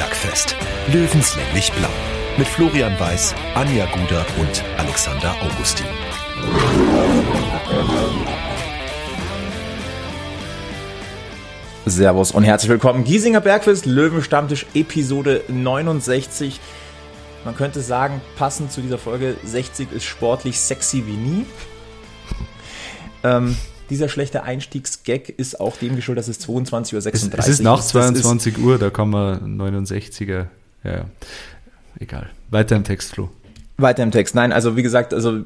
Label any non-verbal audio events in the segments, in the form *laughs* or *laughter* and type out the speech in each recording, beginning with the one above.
Bergfest. Löwenslänglich blau. Mit Florian Weiß, Anja Guder und Alexander Augustin. Servus und herzlich willkommen. Giesinger Bergfest, Löwenstammtisch, Episode 69. Man könnte sagen, passend zu dieser Folge, 60 ist sportlich sexy wie nie. Ähm, dieser schlechte Einstiegsgag ist auch dem geschuldet, dass es 22.36 Uhr es, es ist. nach 22 Uhr, da kann man 69er. Ja, ja. Egal. Weiter im Text, Flo. Weiter im Text. Nein, also wie gesagt, also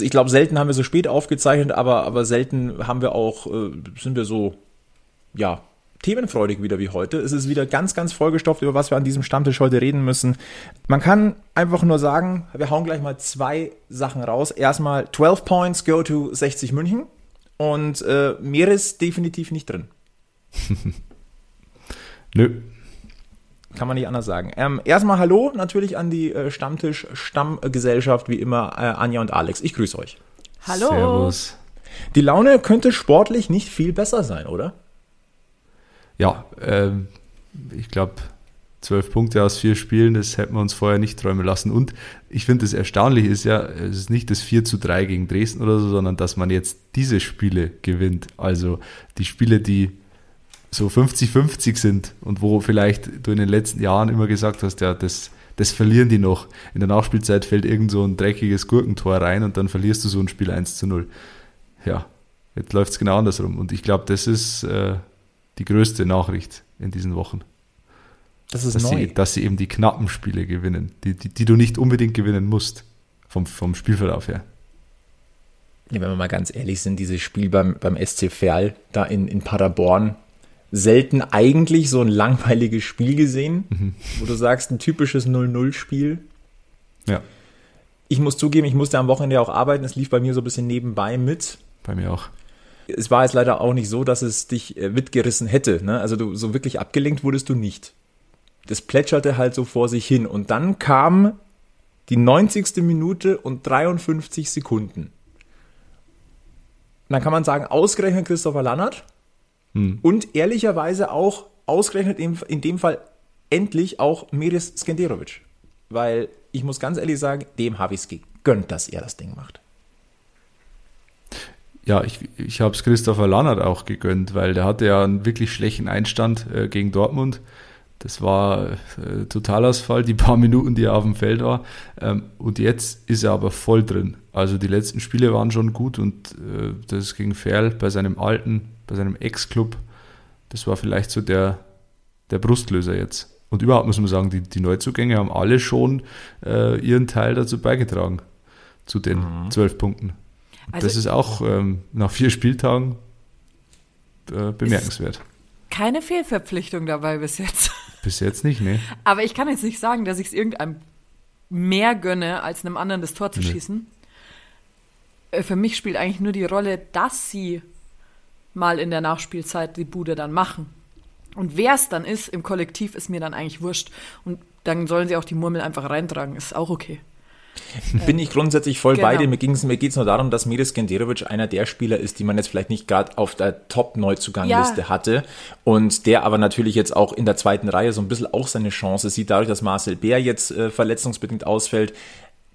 ich glaube, selten haben wir so spät aufgezeichnet, aber, aber selten haben wir auch, äh, sind wir so, ja, themenfreudig wieder wie heute. Es ist wieder ganz, ganz vollgestopft, über was wir an diesem Stammtisch heute reden müssen. Man kann einfach nur sagen, wir hauen gleich mal zwei Sachen raus. Erstmal 12 Points go to 60 München und äh, mehr ist definitiv nicht drin. *laughs* Nö. Kann man nicht anders sagen. Ähm, erstmal Hallo natürlich an die äh, Stammtisch-Stammgesellschaft, wie immer äh, Anja und Alex. Ich grüße euch. Hallo. Servus. Die Laune könnte sportlich nicht viel besser sein, oder? Ja, ähm, ich glaube, zwölf Punkte aus vier Spielen, das hätten wir uns vorher nicht träumen lassen. Und ich finde, das Erstaunliche ist ja, es ist nicht das 4 zu 3 gegen Dresden oder so, sondern dass man jetzt diese Spiele gewinnt. Also die Spiele, die so 50-50 sind und wo vielleicht du in den letzten Jahren immer gesagt hast, ja, das, das verlieren die noch. In der Nachspielzeit fällt irgend so ein dreckiges Gurkentor rein und dann verlierst du so ein Spiel 1 zu 0. Ja, jetzt läuft es genau andersrum. Und ich glaube, das ist äh, die größte Nachricht in diesen Wochen. Das ist dass neu. Sie, dass sie eben die knappen Spiele gewinnen, die, die, die du nicht unbedingt gewinnen musst, vom, vom Spielverlauf her. Ja, wenn wir mal ganz ehrlich sind, dieses Spiel beim, beim SC Verl da in, in Paderborn, selten eigentlich so ein langweiliges Spiel gesehen, mhm. wo du sagst, ein typisches 0-0-Spiel. Ja. Ich muss zugeben, ich musste am Wochenende auch arbeiten, es lief bei mir so ein bisschen nebenbei mit. Bei mir auch. Es war jetzt leider auch nicht so, dass es dich äh, mitgerissen hätte. Ne? Also du, so wirklich abgelenkt wurdest du nicht. Das plätscherte halt so vor sich hin. Und dann kam die 90. Minute und 53 Sekunden. Und dann kann man sagen, ausgerechnet Christopher Lannert hm. und ehrlicherweise auch ausgerechnet in, in dem Fall endlich auch Miris Skenderovic. Weil ich muss ganz ehrlich sagen, dem habe ich es gegönnt, dass er das Ding macht ja, ich, ich habe es Christopher Lannert auch gegönnt, weil der hatte ja einen wirklich schlechten Einstand äh, gegen Dortmund. Das war äh, Totalausfall, die paar *laughs* Minuten, die er auf dem Feld war. Ähm, und jetzt ist er aber voll drin. Also die letzten Spiele waren schon gut und äh, das gegen Ferl bei seinem alten, bei seinem Ex-Club, das war vielleicht so der, der Brustlöser jetzt. Und überhaupt muss man sagen, die, die Neuzugänge haben alle schon äh, ihren Teil dazu beigetragen, zu den mhm. zwölf Punkten. Also das ist auch ähm, nach vier Spieltagen äh, bemerkenswert. Keine Fehlverpflichtung dabei bis jetzt. Bis jetzt nicht, ne? Aber ich kann jetzt nicht sagen, dass ich es irgendeinem mehr gönne, als einem anderen das Tor zu nee. schießen. Äh, für mich spielt eigentlich nur die Rolle, dass sie mal in der Nachspielzeit die Bude dann machen. Und wer es dann ist im Kollektiv, ist mir dann eigentlich wurscht. Und dann sollen sie auch die Murmel einfach reintragen, ist auch okay. *laughs* Bin ich grundsätzlich voll genau. bei dir. Mir, mir geht es nur darum, dass Miris Genderovic einer der Spieler ist, die man jetzt vielleicht nicht gerade auf der Top-Neuzugangliste ja. hatte und der aber natürlich jetzt auch in der zweiten Reihe so ein bisschen auch seine Chance sieht, dadurch, dass Marcel Bär jetzt äh, verletzungsbedingt ausfällt.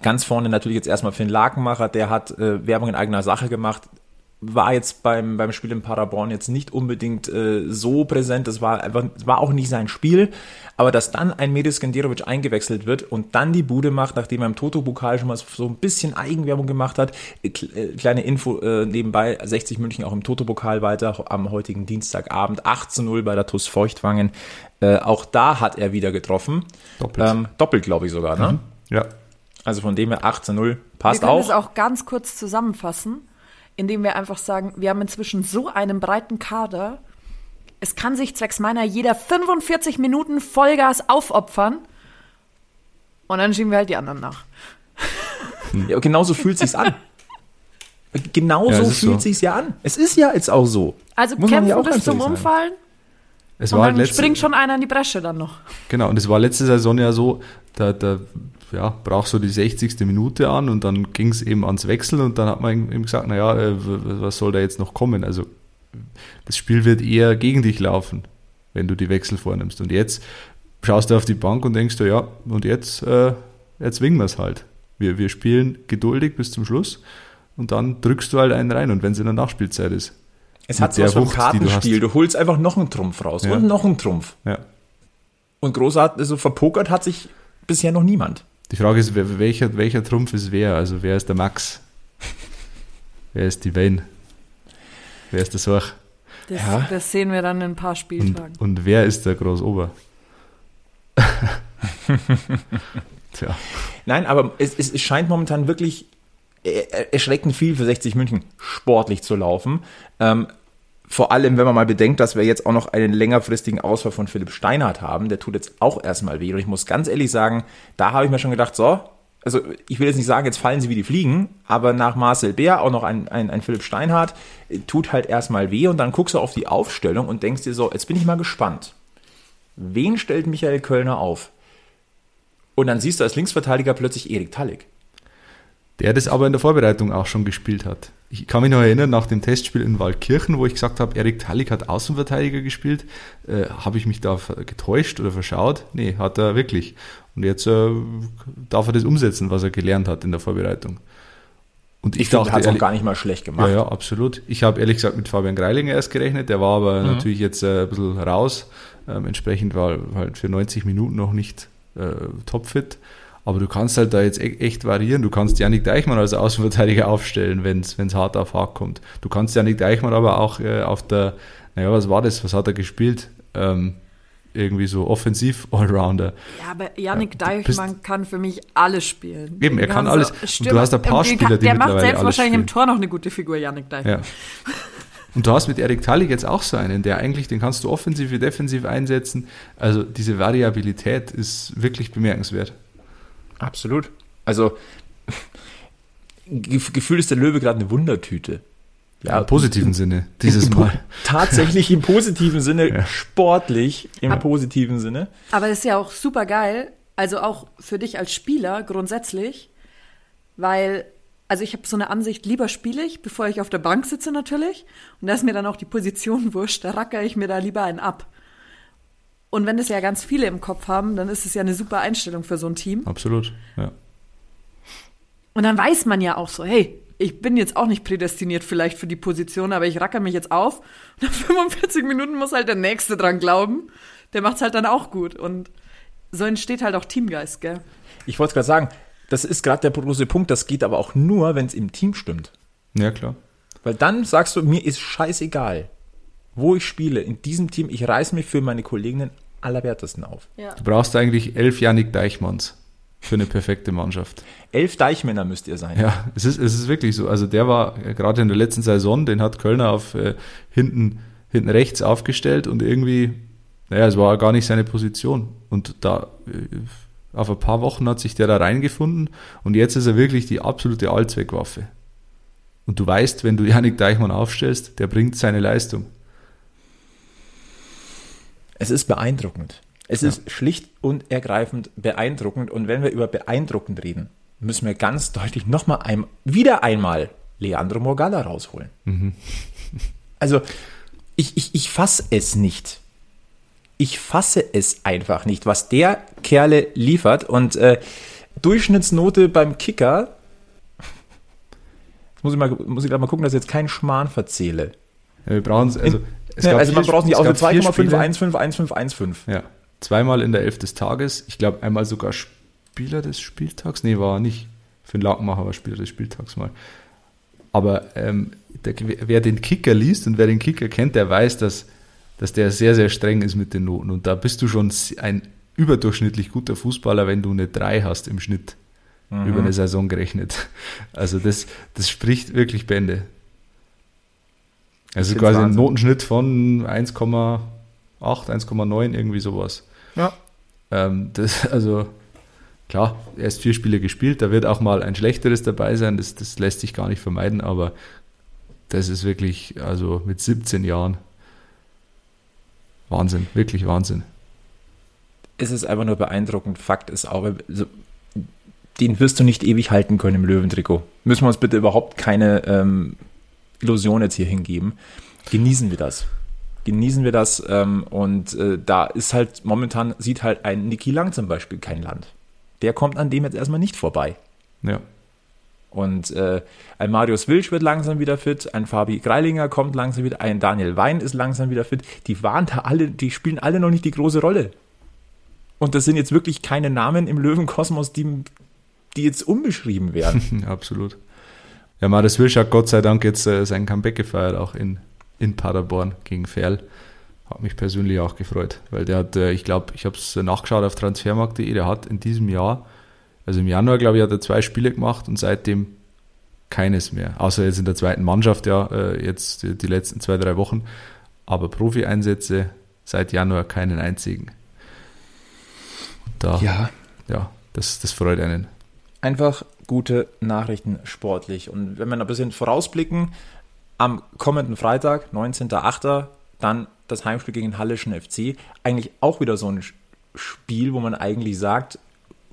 Ganz vorne natürlich jetzt erstmal Finn Lakenmacher, der hat äh, Werbung in eigener Sache gemacht war jetzt beim, beim Spiel in Paderborn jetzt nicht unbedingt äh, so präsent. Das war einfach, war auch nicht sein Spiel. Aber dass dann ein Medis Genderovic eingewechselt wird und dann die Bude macht, nachdem er im Toto-Pokal schon mal so ein bisschen Eigenwerbung gemacht hat. Äh, äh kleine Info äh, nebenbei, 60 München auch im Toto-Pokal weiter am heutigen Dienstagabend. 8 zu 0 bei der TuS Feuchtwangen. Äh, auch da hat er wieder getroffen. Doppelt. Ähm, doppelt, glaube ich sogar, ne? Mhm. Ja. Also von dem her 8 zu 0 passt Wir können auch. es auch ganz kurz zusammenfassen indem wir einfach sagen, wir haben inzwischen so einen breiten Kader, es kann sich zwecks meiner jeder 45 Minuten Vollgas aufopfern und dann schieben wir halt die anderen nach. Ja, genauso fühlt sich's an. *laughs* Genauso ja, fühlt so. sich's ja an. Es ist ja jetzt auch so. Also Muss kämpfen ja bis zum Umfallen. Es und war dann letzte, springt schon einer in die Bresche dann noch. Genau, und es war letzte Saison ja so, da, da ja, brach so die 60. Minute an und dann ging es eben ans Wechseln und dann hat man ihm gesagt, naja, äh, was soll da jetzt noch kommen? Also das Spiel wird eher gegen dich laufen, wenn du die Wechsel vornimmst. Und jetzt schaust du auf die Bank und denkst du, ja, und jetzt, äh, jetzt wingen wir es halt. Wir, wir spielen geduldig bis zum Schluss und dann drückst du halt einen rein und wenn es in der Nachspielzeit ist. Es hat so was vom Kartenspiel. Du, du, holst einfach noch einen Trumpf raus ja. und noch einen Trumpf. Ja. Und großartig, also verpokert hat sich bisher noch niemand. Die Frage ist, welcher, welcher Trumpf ist wer? Also wer ist der Max? wer ist die Wayne? Wer ist der Sorch? Das, ja. das sehen wir dann in ein paar Spieltagen. Und, und wer ist der Großober? *laughs* Tja. Nein, aber es, es scheint momentan wirklich erschreckend viel für 60 München sportlich zu laufen. Ähm, vor allem, wenn man mal bedenkt, dass wir jetzt auch noch einen längerfristigen Ausfall von Philipp Steinhardt haben, der tut jetzt auch erstmal weh. Und ich muss ganz ehrlich sagen, da habe ich mir schon gedacht, so, also ich will jetzt nicht sagen, jetzt fallen sie wie die Fliegen, aber nach Marcel Bär auch noch ein, ein, ein Philipp Steinhardt tut halt erstmal weh und dann guckst du auf die Aufstellung und denkst dir so, jetzt bin ich mal gespannt. Wen stellt Michael Kölner auf? Und dann siehst du als Linksverteidiger plötzlich Erik Tallig. Der das aber in der Vorbereitung auch schon gespielt hat. Ich kann mich noch erinnern, nach dem Testspiel in Waldkirchen, wo ich gesagt habe, Erik Tallig hat Außenverteidiger gespielt, äh, habe ich mich da getäuscht oder verschaut? Nee, hat er wirklich. Und jetzt äh, darf er das umsetzen, was er gelernt hat in der Vorbereitung. Und ich, ich dachte, hat es auch gar nicht mal schlecht gemacht. Ja, ja, absolut. Ich habe ehrlich gesagt mit Fabian Greilinger erst gerechnet, der war aber mhm. natürlich jetzt äh, ein bisschen raus. Ähm, entsprechend war halt für 90 Minuten noch nicht äh, topfit. Aber du kannst halt da jetzt e-, echt variieren. Du kannst Janik Deichmann als Außenverteidiger aufstellen, wenn es hart auf hart kommt. Du kannst Janik Deichmann aber auch äh, auf der, naja, was war das? Was hat er gespielt? Ähm, irgendwie so offensiv *laughs* Allrounder. Ja, aber Janik ja, Deichmann kann für mich alles spielen. Eben, er kann alles. Und du hast ein paar Spieler, die Der macht selbst wahrscheinlich spielen. im Tor noch eine gute Figur, Janik Deichmann. Ja. Und du hast mit Erik Tallig jetzt auch so einen, der eigentlich, den kannst du offensiv wie defensiv einsetzen. Also diese Variabilität ist wirklich bemerkenswert. Absolut. Also gefühlt ist der Löwe gerade eine Wundertüte. Ja, im positiven Sinne, dieses Mal. *laughs* Tatsächlich im positiven Sinne, ja. sportlich im aber, positiven Sinne. Aber es ist ja auch super geil, also auch für dich als Spieler grundsätzlich, weil also ich habe so eine Ansicht, lieber spiele ich, bevor ich auf der Bank sitze natürlich. Und da ist mir dann auch die Position *laughs* wurscht, da racker ich mir da lieber einen ab. Und wenn das ja ganz viele im Kopf haben, dann ist es ja eine super Einstellung für so ein Team. Absolut, ja. Und dann weiß man ja auch so, hey, ich bin jetzt auch nicht prädestiniert vielleicht für die Position, aber ich racker mich jetzt auf. Und *laughs* nach 45 Minuten muss halt der Nächste dran glauben. Der macht's halt dann auch gut. Und so entsteht halt auch Teamgeist, gell? Ich wollte gerade sagen, das ist gerade der große Punkt. Das geht aber auch nur, wenn es im Team stimmt. Ja, klar. Weil dann sagst du, mir ist scheißegal, wo ich spiele. In diesem Team, ich reiß mich für meine Kolleginnen allerwertesten auf. Ja. Du brauchst eigentlich elf Janik Deichmanns für eine perfekte Mannschaft. Elf Deichmänner müsst ihr sein. Ja, es ist, es ist wirklich so. Also der war gerade in der letzten Saison, den hat Kölner auf äh, hinten, hinten rechts aufgestellt und irgendwie, naja, es war gar nicht seine Position. Und da äh, auf ein paar Wochen hat sich der da reingefunden und jetzt ist er wirklich die absolute Allzweckwaffe. Und du weißt, wenn du Janik Deichmann aufstellst, der bringt seine Leistung. Es ist beeindruckend. Es ja. ist schlicht und ergreifend beeindruckend. Und wenn wir über beeindruckend reden, müssen wir ganz deutlich nochmal ein, wieder einmal Leandro Morgalla rausholen. Mhm. *laughs* Also, ich, ich, ich fasse es nicht ich fasse es einfach nicht, was der Kerle liefert. Und äh, Durchschnittsnote beim Kicker, *laughs* muss ich mal, muss ich mal gucken, dass ich jetzt keinen Schmarrn verzähle. Ja, wir brauchen also, es ja, also man braucht nicht aus 2,5, 1,5, 1,5, 1,5. Ja, zweimal in der Elf des Tages. Ich glaube einmal sogar Spieler des Spieltags. Nee, war nicht. Für den Lackmacher war Spieler des Spieltags mal. Aber ähm, der, wer den Kicker liest und wer den Kicker kennt, der weiß, dass dass der sehr, sehr streng ist mit den Noten. Und da bist du schon ein überdurchschnittlich guter Fußballer, wenn du eine 3 hast im Schnitt mhm. über eine Saison gerechnet. Also das, das spricht wirklich Bände. Also quasi ein Notenschnitt von 1,8, 1,9, irgendwie sowas. Ja. Ähm, das, *laughs* also klar, erst vier Spiele gespielt, da wird auch mal ein schlechteres dabei sein, das, das lässt sich gar nicht vermeiden, aber das ist wirklich, also mit 17 Jahren Wahnsinn, wirklich Wahnsinn. Es ist einfach nur beeindruckend. Fakt ist auch, also, den wirst du nicht ewig halten können im Löwentrikot. Müssen wir uns bitte überhaupt keine ähm, Illusion jetzt hier hingeben. Genießen wir das. genießen wir das. Ähm, und äh, da ist halt momentan, sieht halt ein Niki Lang zum Beispiel kein Land. Der kommt an dem jetzt erstmal nicht vorbei. Ja. Und äh, ein Marius Wilsch wird langsam wieder fit, ein Fabi Greilinger kommt langsam wieder, ein Daniel Wein ist langsam wieder fit. Die waren da alle, die spielen alle noch nicht die große Rolle. Und das sind jetzt wirklich keine Namen im Löwenkosmos, die, die jetzt unbeschrieben werden. *laughs* Absolut. Ja, Marius Wilsch hat Gott sei Dank jetzt äh, sein Comeback gefeiert, auch in, in Paderborn gegen Ferl. Hat mich persönlich auch gefreut, weil der hat, äh, ich glaube, ich habe es nachgeschaut auf transfermarkt.de, der hat in diesem Jahr also im Januar, glaube ich, hat er zwei Spiele gemacht und seitdem keines mehr. Außer jetzt in der zweiten Mannschaft, ja, äh, jetzt die, letzten zwei, drei Wochen. Aber Profi-Einsätze seit Januar keinen einzigen. Da, ja, ja das, das freut einen. Einfach gute Nachrichten sportlich. Und wenn wir ein bisschen vorausblicken, am kommenden Freitag, 19.08., dann das Heimspiel gegen Hallischen FC. Eigentlich auch wieder so ein Spiel, wo man eigentlich sagt,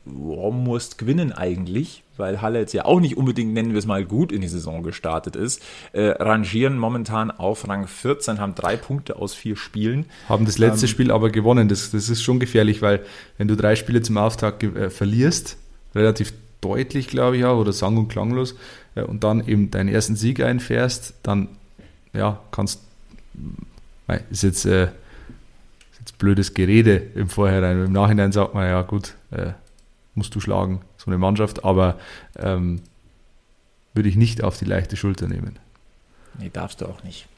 warum musst gewinnen eigentlich, weil Halle jetzt ja auch nicht unbedingt, nennen wir es mal, gut in die Saison gestartet ist, äh, rangieren momentan auf Rang 14, haben drei Punkte aus vier Spielen. Haben das letzte ähm, Spiel aber gewonnen. Das, das ist schon gefährlich, weil wenn du drei Spiele zum Auftakt äh, verlierst, relativ deutlich, glaube ich auch, oder sang- und klanglos, äh, und dann eben deinen ersten Sieg einfährst, dann ja, kannst, ist jetzt, äh, ist jetzt blödes Gerede im Vorhinein. Im Nachhinein sagt man, ja gut, äh, musst du schlagen, so eine Mannschaft, aber ähm, würde ich nicht auf die leichte Schulter nehmen. Nee, darfst du auch nicht.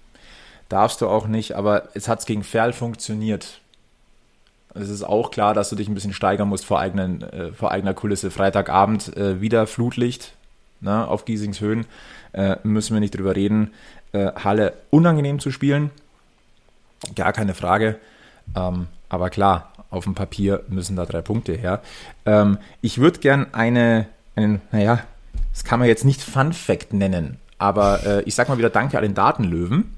Darfst du auch nicht, aber es hat gegen Ferl funktioniert. Es ist auch klar, dass du dich ein bisschen steigern musst vor, eigenen, äh, vor eigener Kulisse. Freitagabend äh, wieder Flutlicht ne, auf Giesings Höhen. Äh, müssen wir nicht drüber reden. Äh, Halle unangenehm zu spielen. Gar keine Frage. Ähm, aber klar, auf dem Papier müssen da drei Punkte her. Ähm, ich würde gern eine, einen, naja, das kann man jetzt nicht Fun Fact nennen, aber äh, ich sag mal wieder Danke an den Datenlöwen,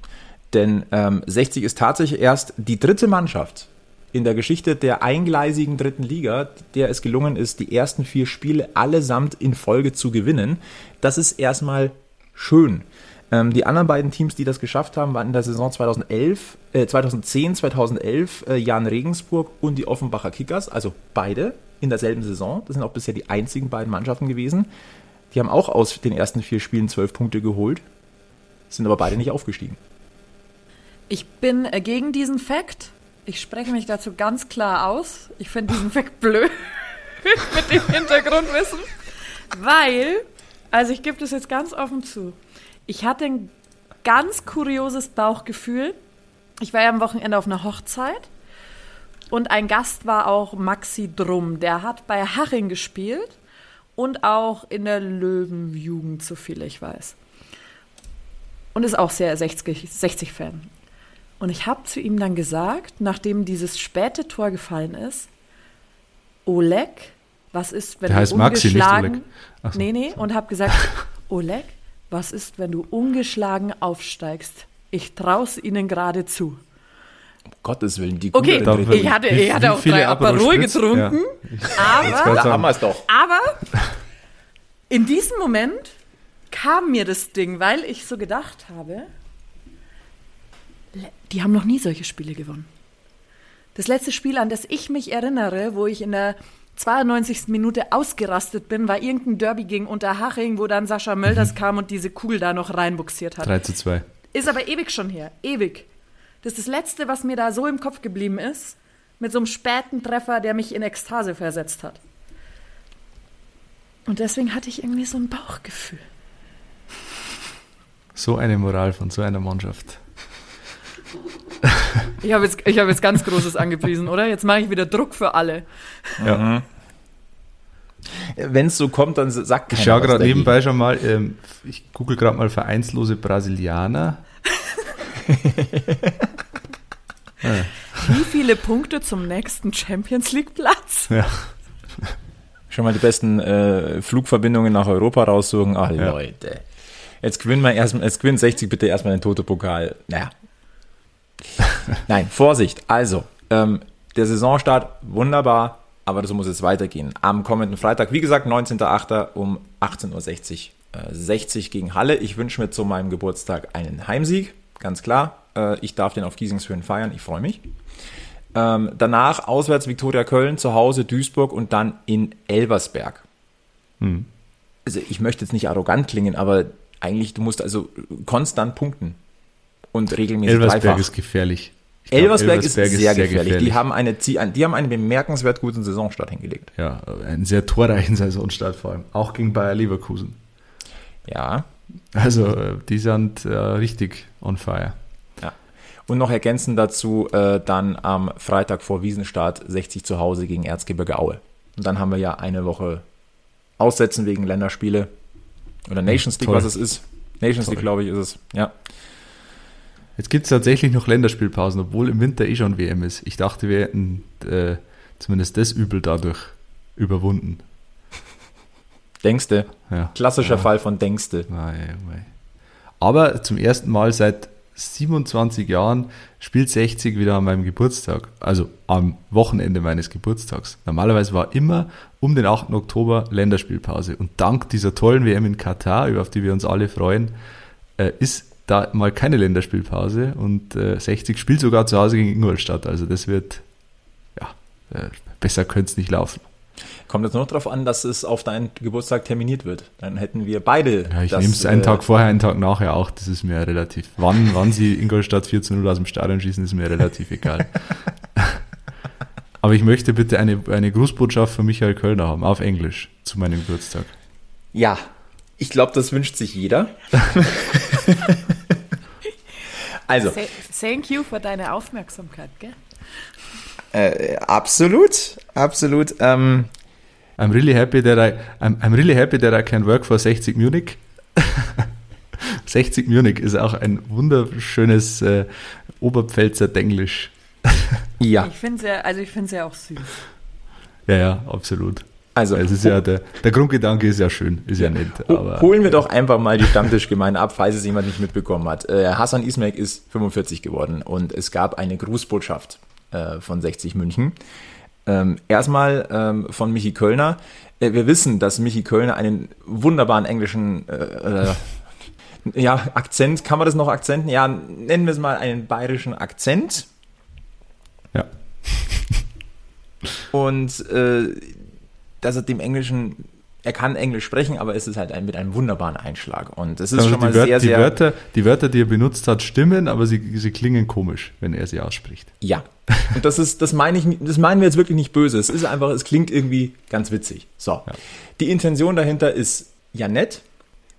denn ähm, 60 ist tatsächlich erst die dritte Mannschaft in der Geschichte der eingleisigen dritten Liga, der es gelungen ist, die ersten vier Spiele allesamt in Folge zu gewinnen. Das ist erstmal schön. Ähm, die anderen beiden Teams, die das geschafft haben, waren in der Saison 2011, äh, 2010, 2011 äh, Jan Regensburg und die Offenbacher Kickers, also beide in derselben Saison. Das sind auch bisher die einzigen beiden Mannschaften gewesen. Die haben auch aus den ersten vier Spielen zwölf Punkte geholt, sind aber beide nicht aufgestiegen. Ich bin äh, gegen diesen Fakt. Ich spreche mich dazu ganz klar aus. Ich finde diesen Fakt blöd *laughs* mit dem Hintergrundwissen, weil, also ich gebe das jetzt ganz offen zu. Ich hatte ein ganz kurioses Bauchgefühl. Ich war ja am Wochenende auf einer Hochzeit und ein Gast war auch Maxi Drum. Der hat bei Haching gespielt und auch in der Löwenjugend, so viel ich weiß. Und ist auch sehr 60-Fan. 60 und ich habe zu ihm dann gesagt, nachdem dieses späte Tor gefallen ist, Oleg, was ist, wenn Der du heißt ungeschlagen... Maxi, nicht Oleg. nee, nee, und habe gesagt, *laughs* Oleg, was ist, wenn du ungeschlagen aufsteigst? Ich traue es ihnen gerade zu. Um Gottes Willen, die Okay, Gute ich hatte, ich hatte auch drei Aperol getrunken, ja. aber, da haben wir es doch. aber in diesem Moment kam mir das Ding, weil ich so gedacht habe, die haben noch nie solche Spiele gewonnen. Das letzte Spiel, an das ich mich erinnere, wo ich in der 92. Minute ausgerastet bin, war irgendein Derby gegen Unterhaching, wo dann Sascha Mölders mhm. kam und diese Kugel da noch reinbuxiert hat. 3 zu 2. Ist aber ewig schon her. Ewig. Das ist das Letzte, was mir da so im Kopf geblieben ist, mit so einem späten Treffer, der mich in Ekstase versetzt hat. Und deswegen hatte ich irgendwie so ein Bauchgefühl. So eine Moral von so einer Mannschaft. *laughs* Ich habe jetzt, hab jetzt ganz Großes angepriesen, oder? Jetzt mache ich wieder Druck für alle. Ja. Mhm. Wenn es so kommt, dann sagt Ich schaue gerade nebenbei schon mal, ähm, ich google gerade mal vereinslose Brasilianer. Wie viele Punkte zum nächsten Champions League Platz? Ja. Schon mal die besten äh, Flugverbindungen nach Europa raussuchen. Ach ja. Leute. Jetzt gewinnen wir erstmal, jetzt gewinnen 60 bitte erstmal den Toto-Pokal. Naja, *laughs* Nein, Vorsicht. Also, ähm, der Saisonstart wunderbar, aber so muss es weitergehen. Am kommenden Freitag, wie gesagt, 19.08. um 18.60 Uhr. Äh, 60 gegen Halle. Ich wünsche mir zu meinem Geburtstag einen Heimsieg, ganz klar. Äh, ich darf den auf Giesingshöhen feiern. Ich freue mich. Ähm, danach auswärts Viktoria Köln, zu Hause Duisburg und dann in Elversberg. Hm. Also ich möchte jetzt nicht arrogant klingen, aber eigentlich, du musst also konstant punkten und regelmäßig Elversberg dreifach. ist gefährlich. Glaub, Elversberg, Elversberg, ist, sehr, sehr gefährlich. gefährlich. Die haben eine, die haben einen bemerkenswert guten Saisonstart hingelegt. Ja, einen sehr torreichen *laughs* Saisonstart vor allem. Auch gegen Bayer Leverkusen. Ja. Also, äh, die sind äh, richtig on fire. Ja. Und noch ergänzend dazu äh, dann am Freitag vor Wiesenstart 60 zu Hause gegen Erzgebirge Aue. Und dann haben wir ja eine Woche Aussetzen wegen Länderspiele. Oder Nations League, Toll. was es ist. Nations Toll. League, glaube ich, ist es. Ja. Jetzt gibt es tatsächlich noch Länderspielpausen, obwohl im Winter eh schon WM ist. Ich dachte, wir hätten äh, zumindest das Übel dadurch überwunden. Denkste. Ja. Klassischer ja. Fall von Denkste. Aber zum ersten Mal seit 27 Jahren spielt 60 wieder an meinem Geburtstag, also am Wochenende meines Geburtstags. Normalerweise war immer um den 8. Oktober Länderspielpause. Und dank dieser tollen WM in Katar, auf die wir uns alle freuen, äh, ist da mal keine Länderspielpause und äh, 60 spielt sogar zu Hause gegen Ingolstadt. Also das wird, ja, äh, besser könnte es nicht laufen. Kommt jetzt nur noch darauf an, dass es auf deinen Geburtstag terminiert wird. Dann hätten wir beide. Ja, ich nehme es einen äh, Tag vorher, einen Tag nachher auch. Das ist mir relativ. Wann, wann sie Ingolstadt 14-0 aus dem Stadion schießen, ist mir relativ egal. *laughs* Aber ich möchte bitte eine, eine Grußbotschaft von Michael Kölner haben, auf Englisch, zu meinem Geburtstag. Ja, ich glaube, das wünscht sich jeder. *laughs* also. Thank you für deine Aufmerksamkeit, gell? Äh, absolut, absolut. Ähm, I'm really happy that I I'm, I'm really happy that I can work for 60 Munich. *laughs* 60 Munich ist auch ein wunderschönes äh, Oberpfälzer Denglisch. *laughs* ja. Ich finde es ja, also ich finde es ja auch süß. Ja, ja, absolut. Also, es ist ja der, der Grundgedanke ist ja schön, ist ja, nett. Aber, holen wir doch einfach mal die Stammtischgemeinde ab, falls es jemand nicht mitbekommen hat. Äh, Hassan Ismail ist 45 geworden und es gab eine Grußbotschaft äh, von 60 München. Ähm, erstmal ähm, von Michi Kölner. Äh, wir wissen, dass Michi Kölner einen wunderbaren englischen äh, ja, Akzent, kann man das noch Akzenten? Ja, nennen wir es mal einen bayerischen Akzent. Ja. Und äh, dass er dem Englischen er kann Englisch sprechen, aber es ist halt ein, mit einem wunderbaren Einschlag. Und es ist also schon mal Wör sehr, die sehr. Wörter, die Wörter, die er benutzt hat, stimmen, aber sie, sie klingen komisch, wenn er sie ausspricht. Ja. Und das ist, das meine ich, das meinen wir jetzt wirklich nicht böse. Es ist einfach, es klingt irgendwie ganz witzig. So. Ja. Die Intention dahinter ist ja nett.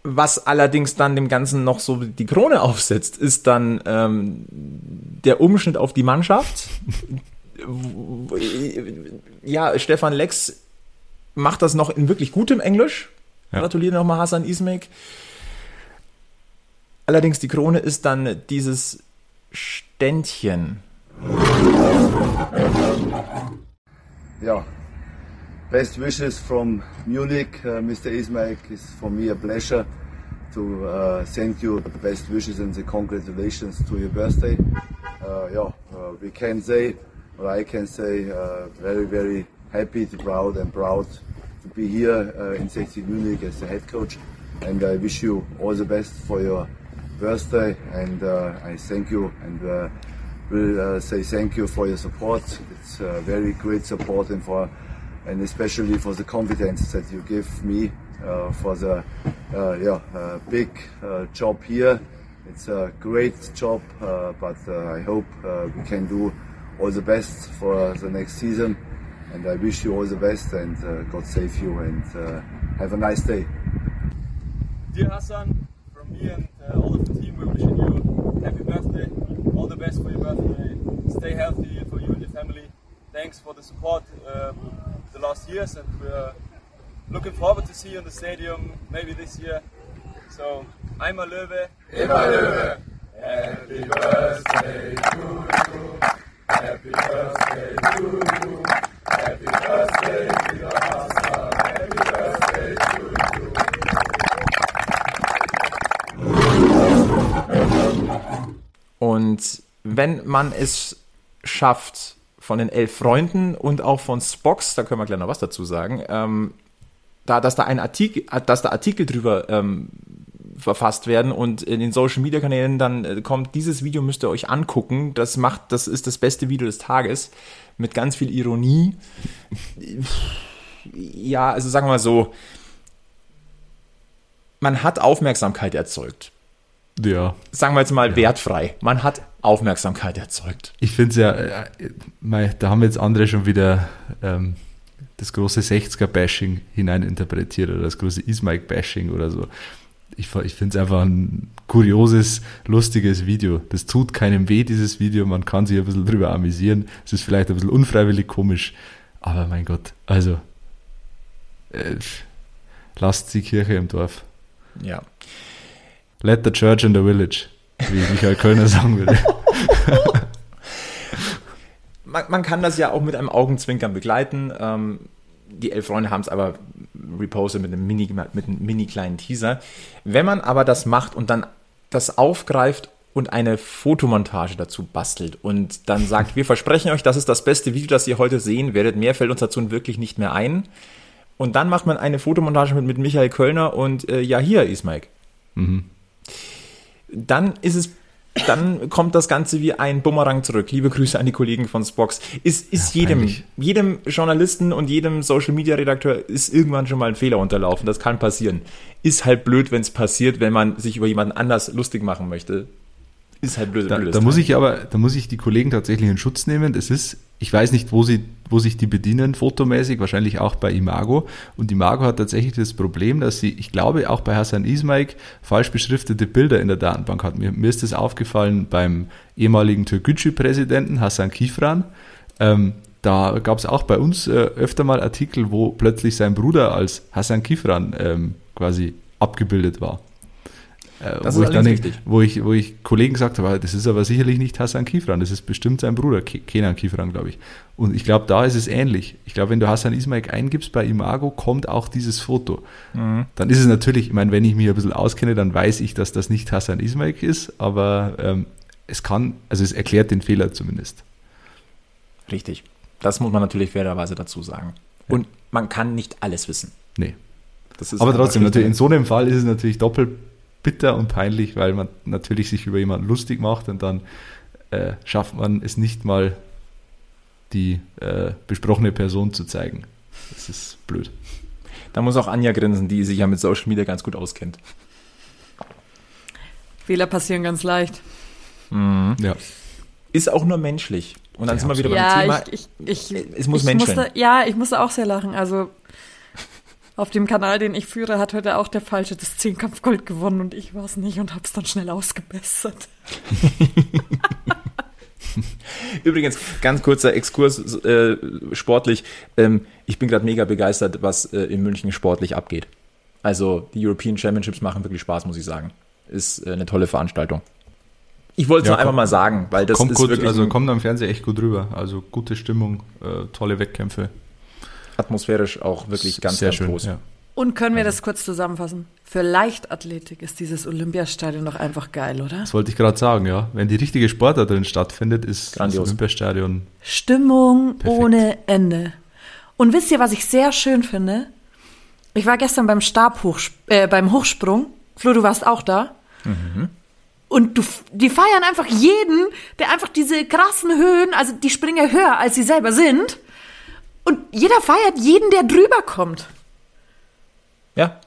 Was allerdings dann dem Ganzen noch so die Krone aufsetzt, ist dann ähm, der Umschnitt auf die Mannschaft. *laughs* ja, Stefan Lex macht das noch in wirklich gutem Englisch. Ja. Gratuliere nochmal Hassan Ismek. Allerdings die Krone ist dann dieses Ständchen. Ja, best wishes from Munich, uh, Mr. Ismail. It's for me a pleasure to uh, send you the best wishes and the congratulations to your birthday. Uh, yeah, uh, we can say, or I can say, uh, very, very happy, proud, and proud to be here uh, in 60 Munich as the head coach. And I wish you all the best for your birthday. And uh, I thank you and uh, will uh, say thank you for your support. It's very great support and for and especially for the confidence that you give me uh, for the uh, yeah uh, big job here. It's a great job, but I hope we can do all the best for the next season. And I wish you all the best and uh, God save you and uh, have a nice day. Dear Hassan, from me and uh, all of the team, we're wishing you happy birthday. All the best for your birthday. Stay healthy for you and your family. Thanks for the support um, the last years, and we're looking forward to see you in the stadium maybe this year. So, I'm a Löwe. Immer Löwe. Happy birthday to you. Happy birthday to you. Und wenn man es schafft, von den elf Freunden und auch von Spox, da können wir gleich noch was dazu sagen, ähm, da, dass da ein Artikel, dass da Artikel drüber ähm, verfasst werden und in den Social Media Kanälen dann äh, kommt, dieses Video müsst ihr euch angucken. Das macht, das ist das beste Video des Tages mit ganz viel Ironie. Ja, also sagen wir mal so, man hat Aufmerksamkeit erzeugt. Ja. Sagen wir jetzt mal ja. wertfrei. Man hat Aufmerksamkeit erzeugt. Ich finde es ja, äh, da haben jetzt andere schon wieder ähm, das große 60er-Bashing hineininterpretiert oder das große Ismike-Bashing oder so. Ich, ich finde es einfach ein kurioses, lustiges Video. Das tut keinem weh, dieses Video. Man kann sich ein bisschen drüber amüsieren. Es ist vielleicht ein bisschen unfreiwillig komisch. Aber mein Gott, also äh, lasst die Kirche im Dorf. Ja. Let the church in the village, wie Michael Kölner sagen würde. *laughs* man, man, kann das ja auch mit einem Augenzwinkern begleiten. Ähm, die elf Freunde haben es aber repostet mit einem mini, mit einem mini kleinen Teaser. Wenn man aber das macht und dann das aufgreift und eine Fotomontage dazu bastelt und dann sagt, *laughs* wir versprechen euch, das ist das beste Video, das ihr heute sehen werdet. Mehr fällt uns dazu wirklich nicht mehr ein. Und dann macht man eine Fotomontage mit, mit Michael Kölner und äh, ja, hier ist Mike. Mhm. Dann ist es dann kommt das Ganze wie ein Bumerang zurück. Liebe Grüße an die Kollegen von Spox. Ist, ist ja, jedem, jedem Journalisten und jedem Social Media Redakteur ist irgendwann schon mal ein Fehler unterlaufen. Das kann passieren. Ist halt blöd, wenn es passiert, wenn man sich über jemanden anders lustig machen möchte. Ist halt blöd. Da, da muss ich aber, da muss ich die Kollegen tatsächlich in Schutz nehmen. Das ist, ich weiß nicht, wo sie, wo sich die bedienen, fotomäßig, wahrscheinlich auch bei Imago. Und Imago hat tatsächlich das Problem, dass sie, ich glaube, auch bei Hassan Ismaik falsch beschriftete Bilder in der Datenbank hat. Mir, mir ist das aufgefallen beim ehemaligen Türkgücü-Präsidenten Hassan Kifran. Ähm, da gab es auch bei uns äh, öfter mal Artikel, wo plötzlich sein Bruder als Hassan Kifran ähm, quasi abgebildet war. Äh, das wo, ich dann, richtig. wo, ich, wo ich Kollegen gesagt habe, das ist aber sicherlich nicht Hassan Kifran, das ist bestimmt sein Bruder, Kenan Kifran, glaube ich. Und ich glaube, da ist es ähnlich. Ich glaube, wenn du Hassan Ismail eingibst bei Imago, kommt auch dieses Foto. Mhm. Dann ist es natürlich, ich meine, wenn ich mich ein bisschen auskenne, dann weiß ich, dass das nicht Hassan Ismail ist, aber ähm, es kann, also es erklärt den Fehler zumindest. Richtig. Das muss man natürlich fairerweise dazu sagen. Ja. Und man kann nicht alles wissen. Nee. aber trotzdem, natürlich, in so einem Fall ist es natürlich doppelt bitter und peinlich, weil man natürlich sich über jemanden lustig macht und dann äh, schafft man es nicht mal, die äh, besprochene Person zu zeigen. Das ist blöd. Da muss auch Anja grinsen, die sich ja mit Social Media ganz gut auskennt. Fehler passieren ganz leicht. Mhm. Ja. Ist auch nur menschlich. Und dann ja, sind wir wieder beim ja, Thema. Ich, ich, ich, es muss Menschen. Ja, ich musste auch sehr lachen. Also auf dem Kanal, den ich führe, hat heute auch der Falsche das Zehnkampfgold gewonnen und ich war es nicht und habe es dann schnell ausgebessert. *laughs* Übrigens, ganz kurzer Exkurs äh, sportlich. Ähm, ich bin gerade mega begeistert, was äh, in München sportlich abgeht. Also die European Championships machen wirklich Spaß, muss ich sagen. Ist äh, eine tolle Veranstaltung. Ich wollte es ja, nur einfach mal sagen, weil das kommt ist gut, wirklich. Also kommt am Fernseher echt gut rüber. Also gute Stimmung, äh, tolle Wettkämpfe atmosphärisch auch wirklich ganz, Sehr ganz schön, groß. Ja. Und können wir das kurz zusammenfassen? Für Leichtathletik ist dieses Olympiastadion doch einfach geil, oder? Das wollte ich gerade sagen, ja. Wenn die richtige Sportart drin stattfindet, ist Grandios. das Olympiastadion. Stimmung perfekt. ohne Ende. Und wisst ihr, was ich sehr schön finde? Ich war gestern beim Stabhochsp äh, beim Hochsprung. Flo, du warst auch da. Mhm. Und du, die feiern einfach jeden, der einfach diese krassen Höhen, also die springen höher, als sie selber sind. Und jeder feiert jeden, der drüber kommt. Ja,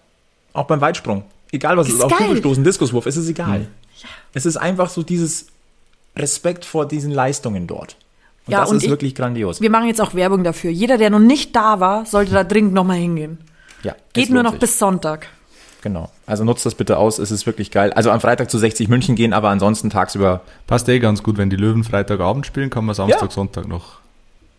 auch beim Weitsprung. Egal was es ist, auch Kugelstoßen, Diskuswurf, es ist egal. Ja. Es ist einfach so dieses Respekt vor diesen Leistungen dort. Und ja, das und ist ich, wirklich grandios. Wir machen jetzt auch Werbung dafür. Jeder, der noch nicht da war, sollte da dringend nochmal hingehen. Ja. Geht nur noch sich. bis Sonntag. Genau. Also nutzt das bitte aus, es ist wirklich geil. Also am Freitag zu 60 München gehen, aber ansonsten tagsüber. Passt eh ganz gut, wenn die Löwen Freitagabend spielen, kann man Samstag, ja. Sonntag noch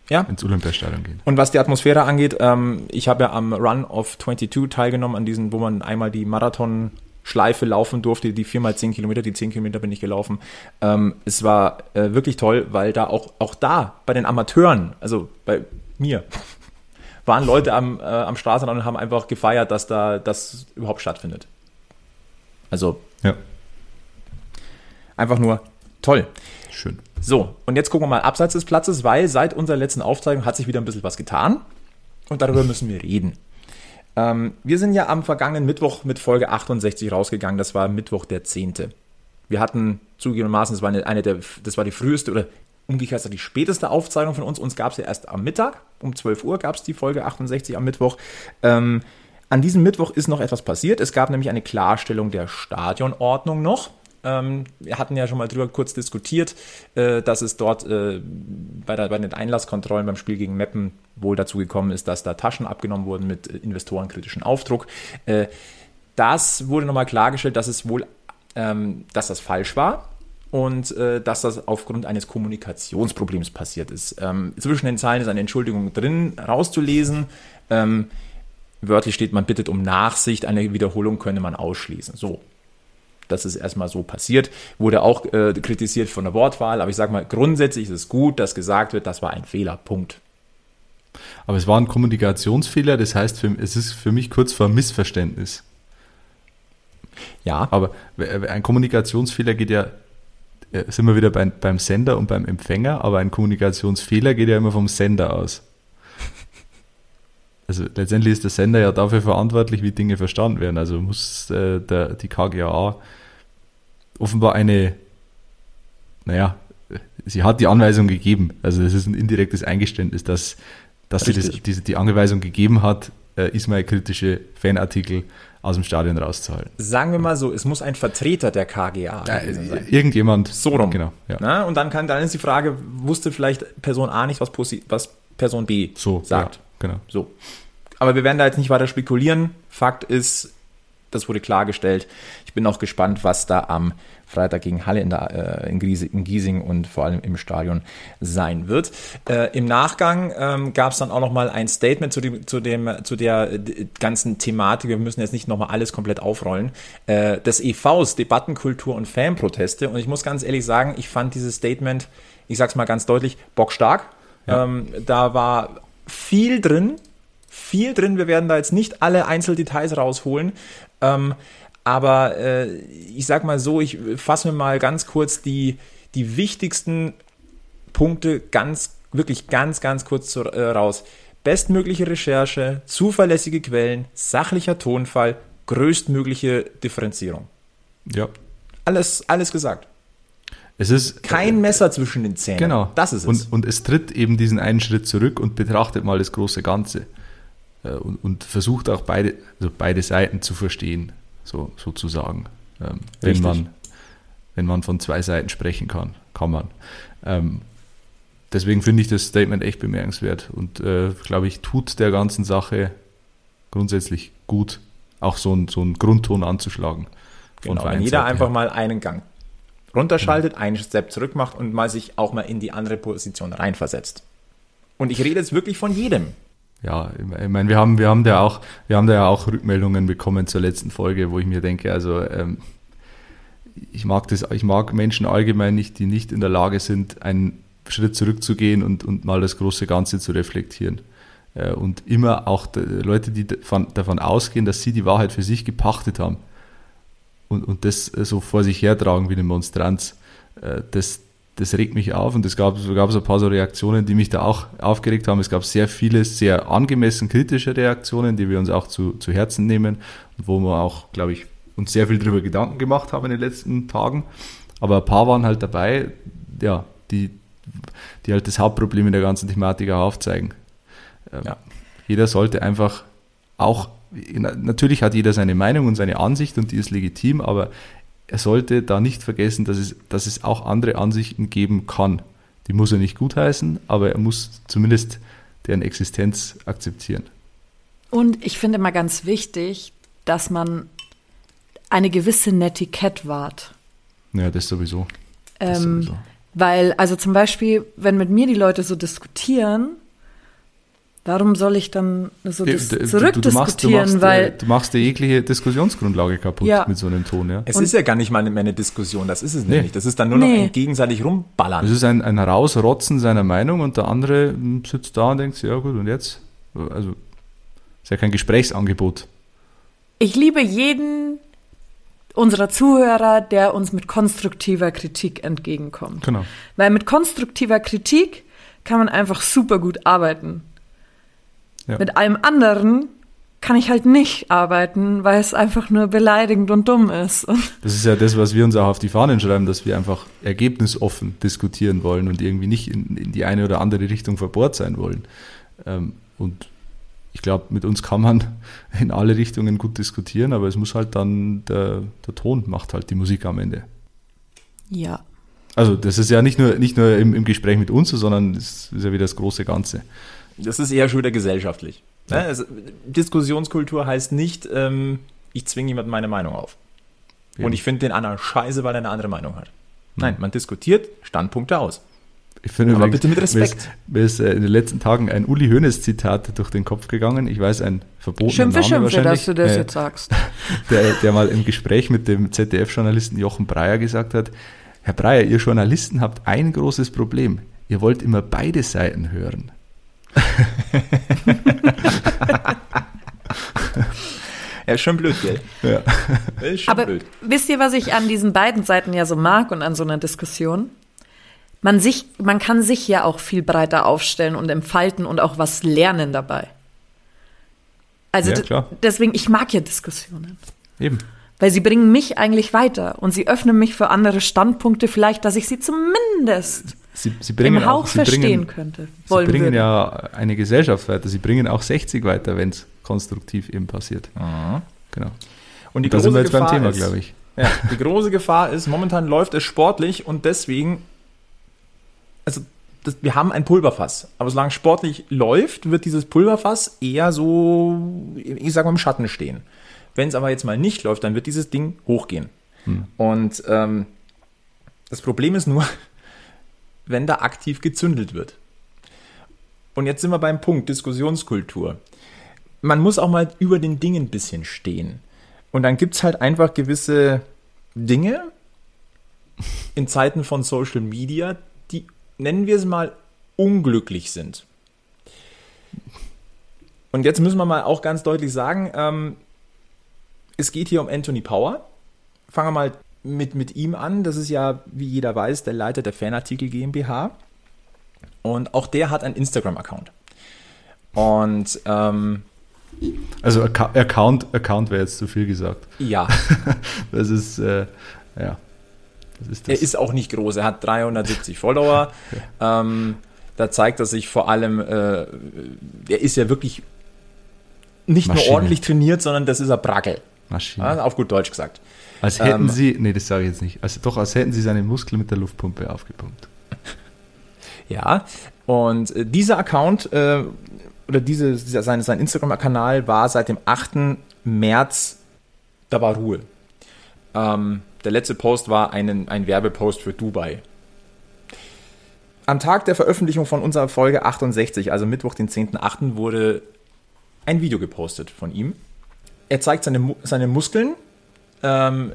ja. ins Olympiastadion gehen. Und was die Atmosphäre angeht, ähm, ich habe ja am Run of 22 teilgenommen, an diesen, wo man einmal die Marathon Schleife laufen durfte, die viermal zehn Kilometer, die zehn Kilometer bin ich gelaufen. Ähm, es war äh, wirklich toll, weil da auch, auch da bei den Amateuren, also bei mir, *laughs* waren Leute am, äh, am Straßenrand und haben einfach gefeiert, dass da das überhaupt stattfindet. Also ja. einfach nur toll. Schön. So, und jetzt gucken wir mal abseits des Platzes, weil seit unserer letzten Aufzeichnung hat sich wieder ein bisschen was getan und darüber müssen wir reden. Ähm, wir sind ja am vergangenen Mittwoch mit Folge 68 rausgegangen. Das war Mittwoch der 10. Wir hatten zugegebenermaßen, das war eine, eine der, das war die früheste oder umgekehrt die späteste Aufzeichnung von uns. Uns gab es ja erst am Mittag, um 12 Uhr gab es die Folge 68 am Mittwoch. Ähm, an diesem Mittwoch ist noch etwas passiert. Es gab nämlich eine Klarstellung der Stadionordnung noch. Ähm, wir hatten ja schon mal drüber kurz diskutiert, äh, dass es dort äh, bei, der, bei, den Einlasskontrollen beim Spiel gegen Meppen wohl dazu gekommen ist, dass da Taschen abgenommen wurden mit äh, investorenkritischen Aufdruck. Äh, das wurde nochmal klargestellt, dass es wohl, ähm, dass das falsch war und äh, dass das aufgrund eines Kommunikationsproblems passiert ist. Ähm, zwischen den Zeilen ist eine Entschuldigung drin, rauszulesen. Ähm, wörtlich steht, man bittet um Nachsicht, eine Wiederholung könne man ausschließen. So, das ist erstmal so passiert. Wurde auch äh, kritisiert von der Wortwahl, aber ich sage mal, grundsätzlich ist es gut, dass gesagt wird, das war ein Fehler. Punkt. Aber es war ein Kommunikationsfehler, das heißt, für, es ist für mich kurz vor Missverständnis. Ja. Aber ein Kommunikationsfehler geht ja, äh, sind wir wieder beim, beim Sender und beim Empfänger, aber ein Kommunikationsfehler geht ja immer vom Sender aus. Also letztendlich ist der Sender ja dafür verantwortlich, wie Dinge verstanden werden. Also muss äh, der, die KGAA offenbar eine, naja, sie hat die Anweisung gegeben. Also das ist ein indirektes Eingeständnis, dass, dass sie das, diese, die Anweisung gegeben hat, äh, Ismail-kritische Fanartikel aus dem Stadion rauszuhalten. Sagen wir mal so, es muss ein Vertreter der KGA äh, sein. Irgendjemand. So rum. Genau. Ja. Na, und dann, kann, dann ist die Frage, wusste vielleicht Person A nicht, was, was Person B so, sagt? Ja, genau. So. Aber wir werden da jetzt nicht weiter spekulieren. Fakt ist, das wurde klargestellt. Ich bin auch gespannt, was da am Freitag gegen Halle in, der, äh, in, Giesing und vor allem im Stadion sein wird. Äh, Im Nachgang ähm, gab es dann auch noch mal ein Statement zu, dem, zu, dem, zu der ganzen Thematik. Wir müssen jetzt nicht noch mal alles komplett aufrollen. Äh, des EVs, Debattenkultur und Fanproteste. Und ich muss ganz ehrlich sagen, ich fand dieses Statement, ich sag's mal ganz deutlich, bockstark. Ja. Ähm, da war viel drin, viel drin. Wir werden da jetzt nicht alle Einzeldetails rausholen. Ähm, aber äh, ich sag mal so, ich fasse mir mal ganz kurz die, die wichtigsten Punkte ganz, wirklich ganz, ganz kurz zu, äh, raus. Bestmögliche Recherche, zuverlässige Quellen, sachlicher Tonfall, größtmögliche Differenzierung. Ja. Alles, alles gesagt. Es ist kein äh, Messer zwischen den Zähnen. Genau. Das ist es. Und, und es tritt eben diesen einen Schritt zurück und betrachtet mal das große Ganze. Äh, und, und versucht auch beide, also beide Seiten zu verstehen so, sozusagen. Ähm, wenn, man, wenn man von zwei Seiten sprechen kann, kann man. Ähm, deswegen finde ich das Statement echt bemerkenswert und äh, glaube ich, tut der ganzen Sache grundsätzlich gut, auch so, ein, so einen Grundton anzuschlagen. Genau, wenn jeder einfach mal einen Gang runterschaltet, mhm. einen Step zurück macht und mal sich auch mal in die andere Position reinversetzt. Und ich rede jetzt wirklich von jedem ja, ich meine, wir haben, wir haben da auch, wir haben da ja auch Rückmeldungen bekommen zur letzten Folge, wo ich mir denke, also ähm, ich mag das, ich mag Menschen allgemein nicht, die nicht in der Lage sind, einen Schritt zurückzugehen und, und mal das große Ganze zu reflektieren. Äh, und immer auch Leute, die davon, davon ausgehen, dass sie die Wahrheit für sich gepachtet haben und, und das so vor sich hertragen wie eine Monstranz. Äh, das, das regt mich auf und es gab, gab so ein paar so Reaktionen, die mich da auch aufgeregt haben. Es gab sehr viele, sehr angemessen kritische Reaktionen, die wir uns auch zu, zu Herzen nehmen und wo wir auch, glaube ich, uns sehr viel darüber Gedanken gemacht haben in den letzten Tagen. Aber ein paar waren halt dabei, ja, die, die halt das Hauptproblem in der ganzen Thematik auch aufzeigen. Ähm, ja. Jeder sollte einfach auch, natürlich hat jeder seine Meinung und seine Ansicht und die ist legitim, aber er sollte da nicht vergessen, dass es, dass es auch andere Ansichten geben kann. Die muss er nicht gutheißen, aber er muss zumindest deren Existenz akzeptieren. Und ich finde mal ganz wichtig, dass man eine gewisse Netiquette wahrt. Ja, das sowieso. Das ähm, sowieso. Weil, also zum Beispiel, wenn mit mir die Leute so diskutieren, Warum soll ich dann so dis du, zurückdiskutieren? Du, weil du machst die jegliche Diskussionsgrundlage kaputt ja. mit so einem Ton. Ja? Es Und ist ja gar nicht mal mehr eine Diskussion, das ist es nee. nicht. Das ist dann nur nee. noch ein gegenseitig rumballern. Es ist ein, ein Herausrotzen seiner Meinung und der andere sitzt da und denkt, ja gut, und jetzt? Also, ist ja kein Gesprächsangebot. Ich liebe jeden unserer Zuhörer, der uns mit konstruktiver Kritik entgegenkommt. Genau. Weil mit konstruktiver Kritik kann man einfach super gut arbeiten. Ja. Mit allem anderen kann ich halt nicht arbeiten, weil es einfach nur beleidigend und dumm ist. Das ist ja das, was wir uns auch auf die Fahnen schreiben, dass wir einfach ergebnisoffen diskutieren wollen und irgendwie nicht in, in die eine oder andere Richtung verbohrt sein wollen. Ähm, und ich glaube, mit uns kann man *laughs* in alle Richtungen gut diskutieren, aber es muss halt dann, der, der Ton macht halt die Musik am Ende. Ja. Also das ist ja nicht nur, nicht nur im, im Gespräch mit uns, sondern es ist ja wieder das große Ganze. Das ist eher schon wieder gesellschaftlich. Ja. Also, Diskussionskultur heißt nicht, ähm, ich zwinge jemand meine Meinung auf. Ja. Und ich finde den anderen scheiße, weil er eine andere Meinung hat. Nein, man diskutiert Standpunkte aus. Ich finde Aber übrigens, bitte mit Respekt. Mir ist, mir ist, in den letzten Tagen ein Uli Hoeneß Zitat durch den Kopf gegangen. Ich weiß, ein verbotener Schimpfe, Name Schimpfe, wahrscheinlich. dass du das äh, jetzt sagst. *laughs* Der, der mal im Gespräch mit dem ZDF-Journalisten Jochen Breyer gesagt hat, Herr Breyer, ihr Journalisten habt ein großes Problem. Ihr wollt immer beide Seiten hören. Ja, ist schon blöd, gell? Ja. Ist schon Aber blöd. wisst ihr, was ich an diesen beiden Seiten ja so mag und an so einer Diskussion? Man, sich, man kann sich ja auch viel breiter aufstellen und entfalten und auch was lernen dabei. Also ja, deswegen, ich mag ja Diskussionen. Eben. Weil sie bringen mich eigentlich weiter und sie öffnen mich für andere Standpunkte, vielleicht, dass ich sie zumindest sie, sie bringen im Hauch auch, verstehen bringen, könnte. Sie bringen würde. ja eine Gesellschaft weiter. Sie bringen auch 60 weiter, wenn es konstruktiv eben passiert. Mhm. Genau. Und die da große sind wir jetzt Gefahr beim Thema, ist, glaube ich. *laughs* Ja, die große Gefahr ist, momentan läuft es sportlich und deswegen, also das, wir haben ein Pulverfass, aber solange sportlich läuft, wird dieses Pulverfass eher so, ich sage mal, im Schatten stehen. Wenn es aber jetzt mal nicht läuft, dann wird dieses Ding hochgehen. Hm. Und ähm, das Problem ist nur, wenn da aktiv gezündelt wird. Und jetzt sind wir beim Punkt Diskussionskultur. Man muss auch mal über den Dingen ein bisschen stehen. Und dann gibt es halt einfach gewisse Dinge in Zeiten von Social Media, die, nennen wir es mal, unglücklich sind. Und jetzt müssen wir mal auch ganz deutlich sagen, ähm, es geht hier um Anthony Power. Fangen wir mal mit, mit ihm an. Das ist ja, wie jeder weiß, der Leiter der Fanartikel GmbH. Und auch der hat einen Instagram-Account. Und ähm, also Account, Account wäre jetzt zu viel gesagt. Ja. *laughs* das ist, äh, ja. Das ist das. Er ist auch nicht groß, er hat 370 Follower. *laughs* ähm, da zeigt er sich vor allem, äh, er ist ja wirklich nicht Maschine. nur ordentlich trainiert, sondern das ist ein Brackel. Maschine. Ja, auf gut Deutsch gesagt. Als hätten ähm, sie, nee, das sage ich jetzt nicht, also doch, als hätten sie seine Muskeln mit der Luftpumpe aufgepumpt. *laughs* Ja, und äh, dieser Account äh, oder diese, dieser, sein, sein Instagram-Kanal war seit dem 8. März, da war Ruhe. Ähm, der letzte Post war einen, ein Werbepost für Dubai. Am Tag der Veröffentlichung von unserer Folge 68, also Mittwoch, den 10.8., wurde ein Video gepostet von ihm. Er zeigt seine, seine Muskeln ähm,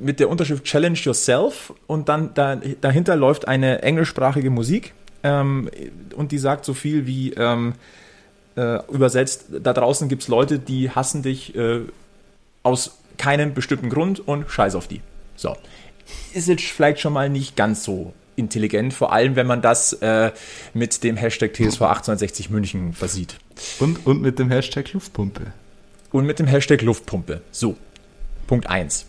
mit der Unterschrift Challenge Yourself und dann da, dahinter läuft eine englischsprachige Musik ähm, und die sagt so viel wie ähm, äh, übersetzt, da draußen gibt es Leute, die hassen dich äh, aus keinem bestimmten Grund und scheiß auf die. So. Ist jetzt vielleicht schon mal nicht ganz so intelligent, vor allem wenn man das äh, mit dem Hashtag TSV 1860 München versieht. Und, und mit dem Hashtag Luftpumpe. Und mit dem Hashtag Luftpumpe. So. Punkt 1.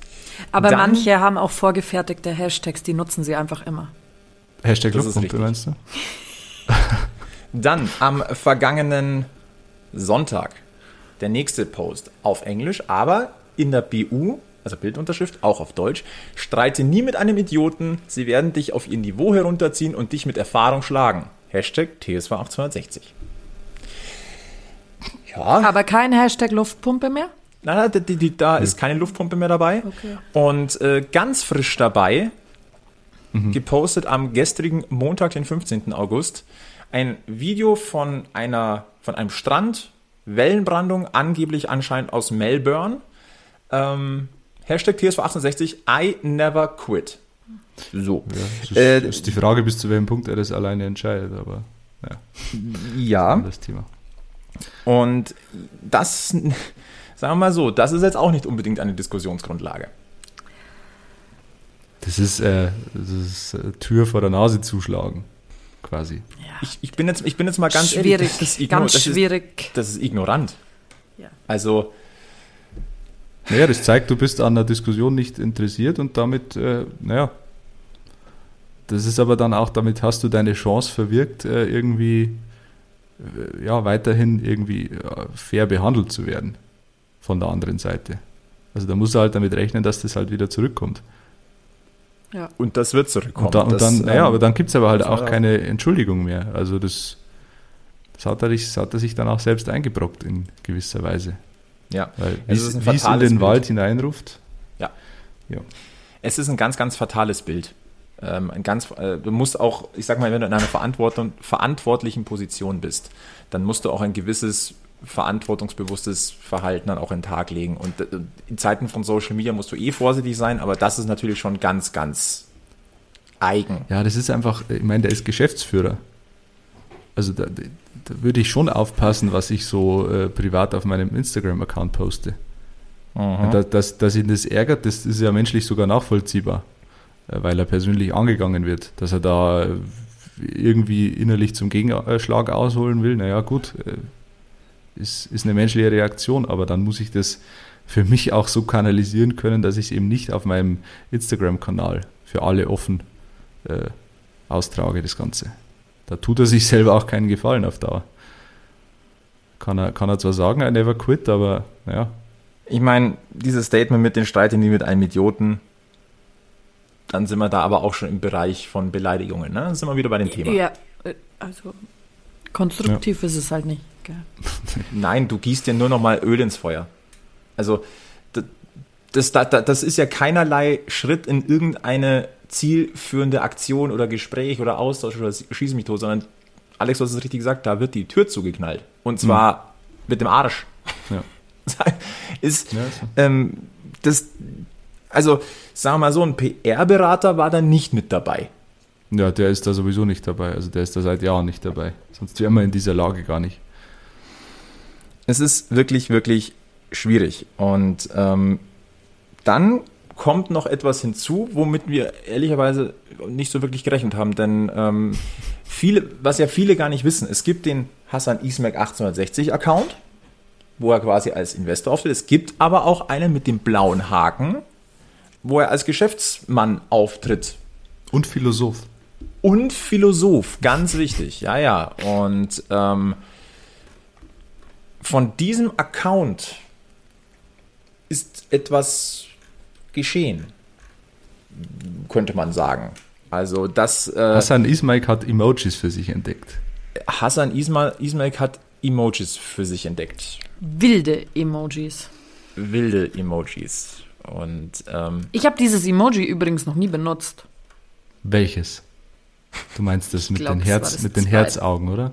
Aber Dann, manche haben auch vorgefertigte Hashtags, die nutzen sie einfach immer. Hashtag Luftpumpe meinst du? *laughs* Dann am vergangenen Sonntag der nächste Post auf Englisch, aber in der BU, also Bildunterschrift, auch auf Deutsch. Streite nie mit einem Idioten, sie werden dich auf ihr Niveau herunterziehen und dich mit Erfahrung schlagen. Hashtag TSV 1860. Ja. Aber kein Hashtag Luftpumpe mehr? Nein, die, die, die, da ist keine Luftpumpe mehr dabei. Okay. Und äh, ganz frisch dabei, mhm. gepostet am gestrigen Montag, den 15. August, ein Video von einer, von einem Strand, Wellenbrandung, angeblich anscheinend aus Melbourne. Ähm, Hashtag TSV68, I never quit. So. Ja, das ist, äh, ist, die Frage, bis zu welchem Punkt er das alleine entscheidet, aber ja. Ja. Das Thema. Und das, sagen wir mal so, das ist jetzt auch nicht unbedingt eine Diskussionsgrundlage. Das ist, äh, das ist äh, Tür vor der Nase zuschlagen quasi. Ja. Ich, ich, bin jetzt, ich bin jetzt mal ganz schwierig, ehrlich. Das ist ganz das schwierig. Ist, das ist ignorant. Ja. Also. Naja, das zeigt, du bist an der Diskussion nicht interessiert und damit, äh, naja, das ist aber dann auch, damit hast du deine Chance verwirkt, äh, irgendwie, äh, ja, weiterhin irgendwie äh, fair behandelt zu werden von der anderen Seite. Also da musst du halt damit rechnen, dass das halt wieder zurückkommt. Ja. Und das wird zurückkommen. Und, da, und dann, naja, ähm, aber dann gibt es aber halt auch keine Entschuldigung mehr. Also das, das, hat er, das hat er sich dann auch selbst eingebrockt in gewisser Weise. Ja. Weil wie es in den Bild. Wald hineinruft. Ja. ja. Es ist ein ganz, ganz fatales Bild. Ähm, ein ganz, äh, du musst auch, ich sag mal, wenn du in einer verantwortlichen Position bist, dann musst du auch ein gewisses verantwortungsbewusstes Verhalten dann auch in den Tag legen. Und äh, in Zeiten von Social Media musst du eh vorsichtig sein, aber das ist natürlich schon ganz, ganz eigen. Ja, das ist einfach, ich meine, der ist Geschäftsführer. Also da, da würde ich schon aufpassen, was ich so äh, privat auf meinem Instagram-Account poste. Mhm. Da, dass, dass ihn das ärgert, das ist ja menschlich sogar nachvollziehbar, äh, weil er persönlich angegangen wird, dass er da äh, irgendwie innerlich zum Gegenschlag ausholen will. Naja, gut, ist, ist eine menschliche Reaktion, aber dann muss ich das für mich auch so kanalisieren können, dass ich es eben nicht auf meinem Instagram-Kanal für alle offen äh, austrage, das Ganze. Da tut er sich selber auch keinen Gefallen auf Dauer. Kann er, kann er zwar sagen, I never quit, aber naja. Ich meine, dieses Statement mit den Streiten nie mit einem Idioten, dann sind wir da aber auch schon im Bereich von Beleidigungen, ne? Dann sind wir wieder bei dem Thema. Ja, äh, also konstruktiv ja. ist es halt nicht. *laughs* Nein, du gießt ja nur noch mal Öl ins Feuer. Also das, das, das ist ja keinerlei Schritt in irgendeine zielführende Aktion oder Gespräch oder Austausch oder Schieß mich tot, sondern Alex, du hast es richtig gesagt, da wird die Tür zugeknallt. Und zwar mhm. mit dem Arsch. Ja. *laughs* ist, ja, ähm, das, also sagen wir mal so, ein PR-Berater war da nicht mit dabei. Ja, der ist da sowieso nicht dabei. Also der ist da seit Jahren nicht dabei. Sonst wären wir in dieser Lage gar nicht es ist wirklich, wirklich schwierig. Und ähm, dann kommt noch etwas hinzu, womit wir ehrlicherweise nicht so wirklich gerechnet haben, denn ähm, viele, was ja viele gar nicht wissen, es gibt den Hassan Ismac 1860 Account, wo er quasi als Investor auftritt. Es gibt aber auch einen mit dem blauen Haken, wo er als Geschäftsmann auftritt. Und Philosoph. Und Philosoph, ganz wichtig, ja, ja. Und ähm, von diesem Account ist etwas geschehen, könnte man sagen. Also das. Äh, Hassan Ismail hat Emojis für sich entdeckt. Hassan Ismail, Ismail hat Emojis für sich entdeckt. Wilde Emojis. Wilde Emojis. Und ähm, ich habe dieses Emoji übrigens noch nie benutzt. Welches? Du meinst das mit glaub, den Herz, mit den Herzaugen, oder?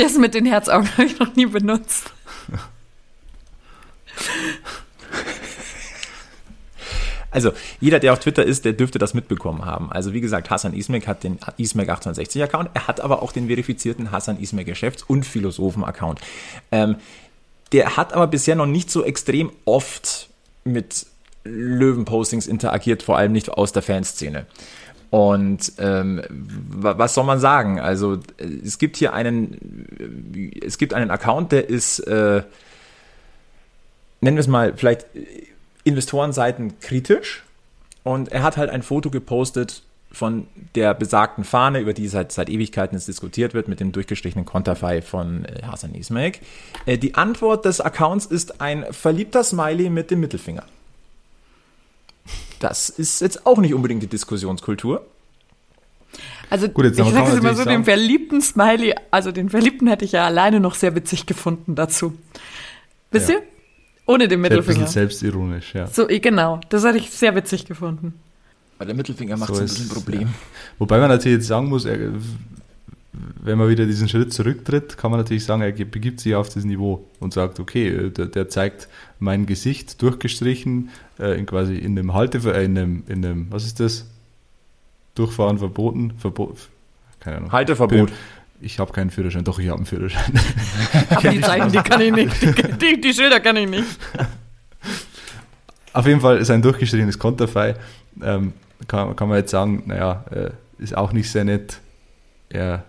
Das mit den Herzaugen habe ich noch nie benutzt. Also, jeder, der auf Twitter ist, der dürfte das mitbekommen haben. Also, wie gesagt, Hassan Ismek hat den Ismek 1860 Account. Er hat aber auch den verifizierten Hassan Ismek Geschäfts- und Philosophen-Account. Ähm, der hat aber bisher noch nicht so extrem oft mit Löwen-Postings interagiert, vor allem nicht aus der Fanszene. Und ähm, was soll man sagen? Also es gibt hier einen, es gibt einen Account, der ist, äh, nennen wir es mal, vielleicht Investorenseiten kritisch. Und er hat halt ein Foto gepostet von der besagten Fahne, über die seit, seit Ewigkeiten jetzt diskutiert wird, mit dem durchgestrichenen Konterfei von äh, Hasan Ismail. Äh, die Antwort des Accounts ist ein verliebter Smiley mit dem Mittelfinger. Das ist jetzt auch nicht unbedingt die Diskussionskultur. Also Gut, jetzt ich sage es immer so, den verliebten Smiley, also den verliebten hätte ich ja alleine noch sehr witzig gefunden dazu. Wisst ja. ihr? Ohne den Mittelfinger. Ein bisschen selbstironisch, ja. So, genau. Das hätte ich sehr witzig gefunden. Weil der Mittelfinger macht so, ein bisschen ein Problem. Ja. Wobei man natürlich jetzt sagen muss, er, wenn man wieder diesen Schritt zurücktritt, kann man natürlich sagen, er begibt sich auf das Niveau und sagt, okay, der, der zeigt mein Gesicht durchgestrichen, äh, in quasi in einem Halte, äh, in einem, in einem, was ist das? Durchfahren verboten, Verbot, keine Ahnung. Halteverbot. Ich habe keinen Führerschein, doch, ich habe einen Führerschein. *laughs* Aber die Zeichen, die kann ich nicht. Die, die, Schilder kann ich nicht. Auf jeden Fall ist ein durchgestrichenes Konterfei. Ähm, kann, kann man jetzt sagen, naja, äh, ist auch nicht sehr nett. Er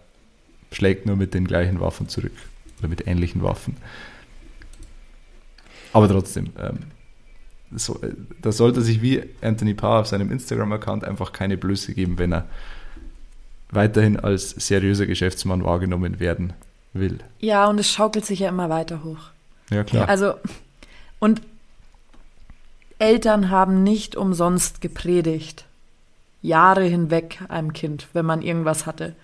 schlägt nur mit den gleichen Waffen zurück oder mit ähnlichen Waffen. Aber trotzdem, ähm, so, äh, da sollte sich wie Anthony Parr auf seinem Instagram-Account einfach keine Blöße geben, wenn er weiterhin als seriöser Geschäftsmann wahrgenommen werden will. Ja, und es schaukelt sich ja immer weiter hoch. Ja, klar. Also, und Eltern haben nicht umsonst gepredigt. Jahre hinweg einem Kind, wenn man irgendwas hatte.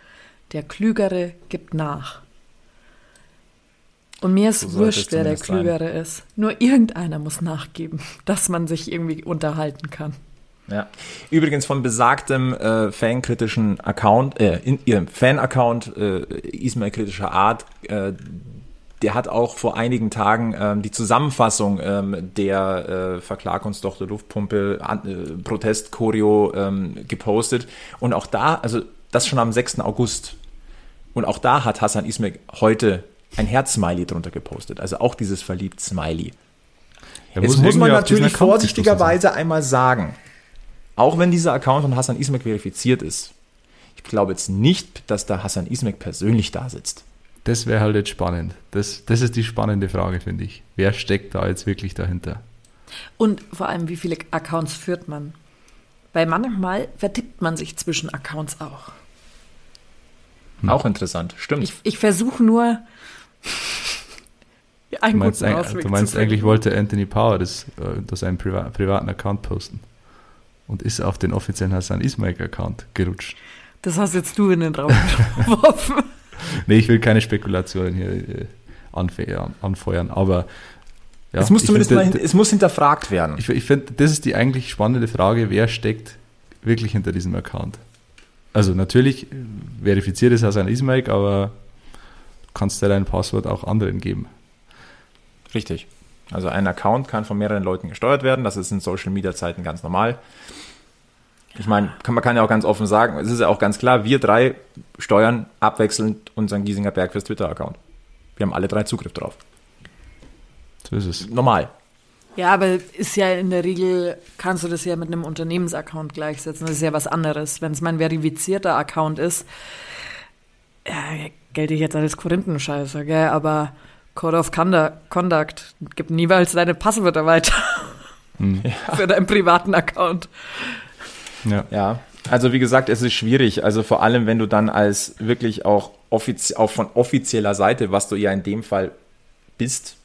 Der Klügere gibt nach. Und mir ist so wurscht, wer der Klügere sein. ist. Nur irgendeiner muss nachgeben, *laughs* dass man sich irgendwie unterhalten kann. Ja. Übrigens von besagtem äh, fankritischen Account, äh, in ihrem Fan-Account äh, Ismail kritischer Art, äh, der hat auch vor einigen Tagen ähm, die Zusammenfassung ähm, der äh, Verklag uns doch der Luftpumpe äh, Protest-Choreo ähm, gepostet. Und auch da, also das schon am 6. August. Und auch da hat Hassan Ismail heute ein Herz-Smiley drunter gepostet. Also auch dieses verliebt Smiley. Ja, Jetzt muss, muss man natürlich vorsichtigerweise einmal sagen, auch wenn dieser Account von Hassan Ismail verifiziert ist, ich glaube jetzt nicht, dass da Hassan Ismail persönlich da sitzt. Das wäre halt jetzt spannend. Das, das ist die spannende Frage, finde ich. Wer steckt da jetzt wirklich dahinter? Und vor allem, wie viele Accounts führt man? Weil manchmal vertippt man sich zwischen Accounts auch. Hm. Auch interessant, stimmt. Ich, ich versuche nur, einen du meinst, guten du meinst eigentlich wollte Anthony Power das, äh, das einen Priva privaten Account posten und ist auf den offiziellen Hassan Ismail Account gerutscht. Das hast jetzt du in den Raum *laughs* geworfen. nee, ich will keine Spekulationen hier äh, anfeuern, anfeuern aber ja, es muss zumindest find, mal, es muss hinterfragt werden. Ich, ich finde, das ist die eigentlich spannende Frage, wer steckt wirklich hinter diesem Account? Also natürlich verifiziert es Hassan Ismail, aber kannst du dein Passwort auch anderen geben. Richtig. Also ein Account kann von mehreren Leuten gesteuert werden. Das ist in Social Media Zeiten ganz normal. Ich meine, man kann ja auch ganz offen sagen, es ist ja auch ganz klar, wir drei steuern abwechselnd unseren Giesinger Berg fürs Twitter-Account. Wir haben alle drei Zugriff drauf. So ist es. Normal. Ja, aber ist ja in der Regel, kannst du das ja mit einem Unternehmensaccount gleichsetzen. Das ist ja was anderes. Wenn es mein verifizierter Account ist, ja, gelte ich jetzt als Korinthenscheiße, gell? Aber Code of Conduct gibt niemals deine Passwörter weiter. Hm. Ja. *laughs* Für deinen privaten Account. Ja. ja. Also wie gesagt, es ist schwierig. Also vor allem, wenn du dann als wirklich auch, offizie auch von offizieller Seite, was du ja in dem Fall bist,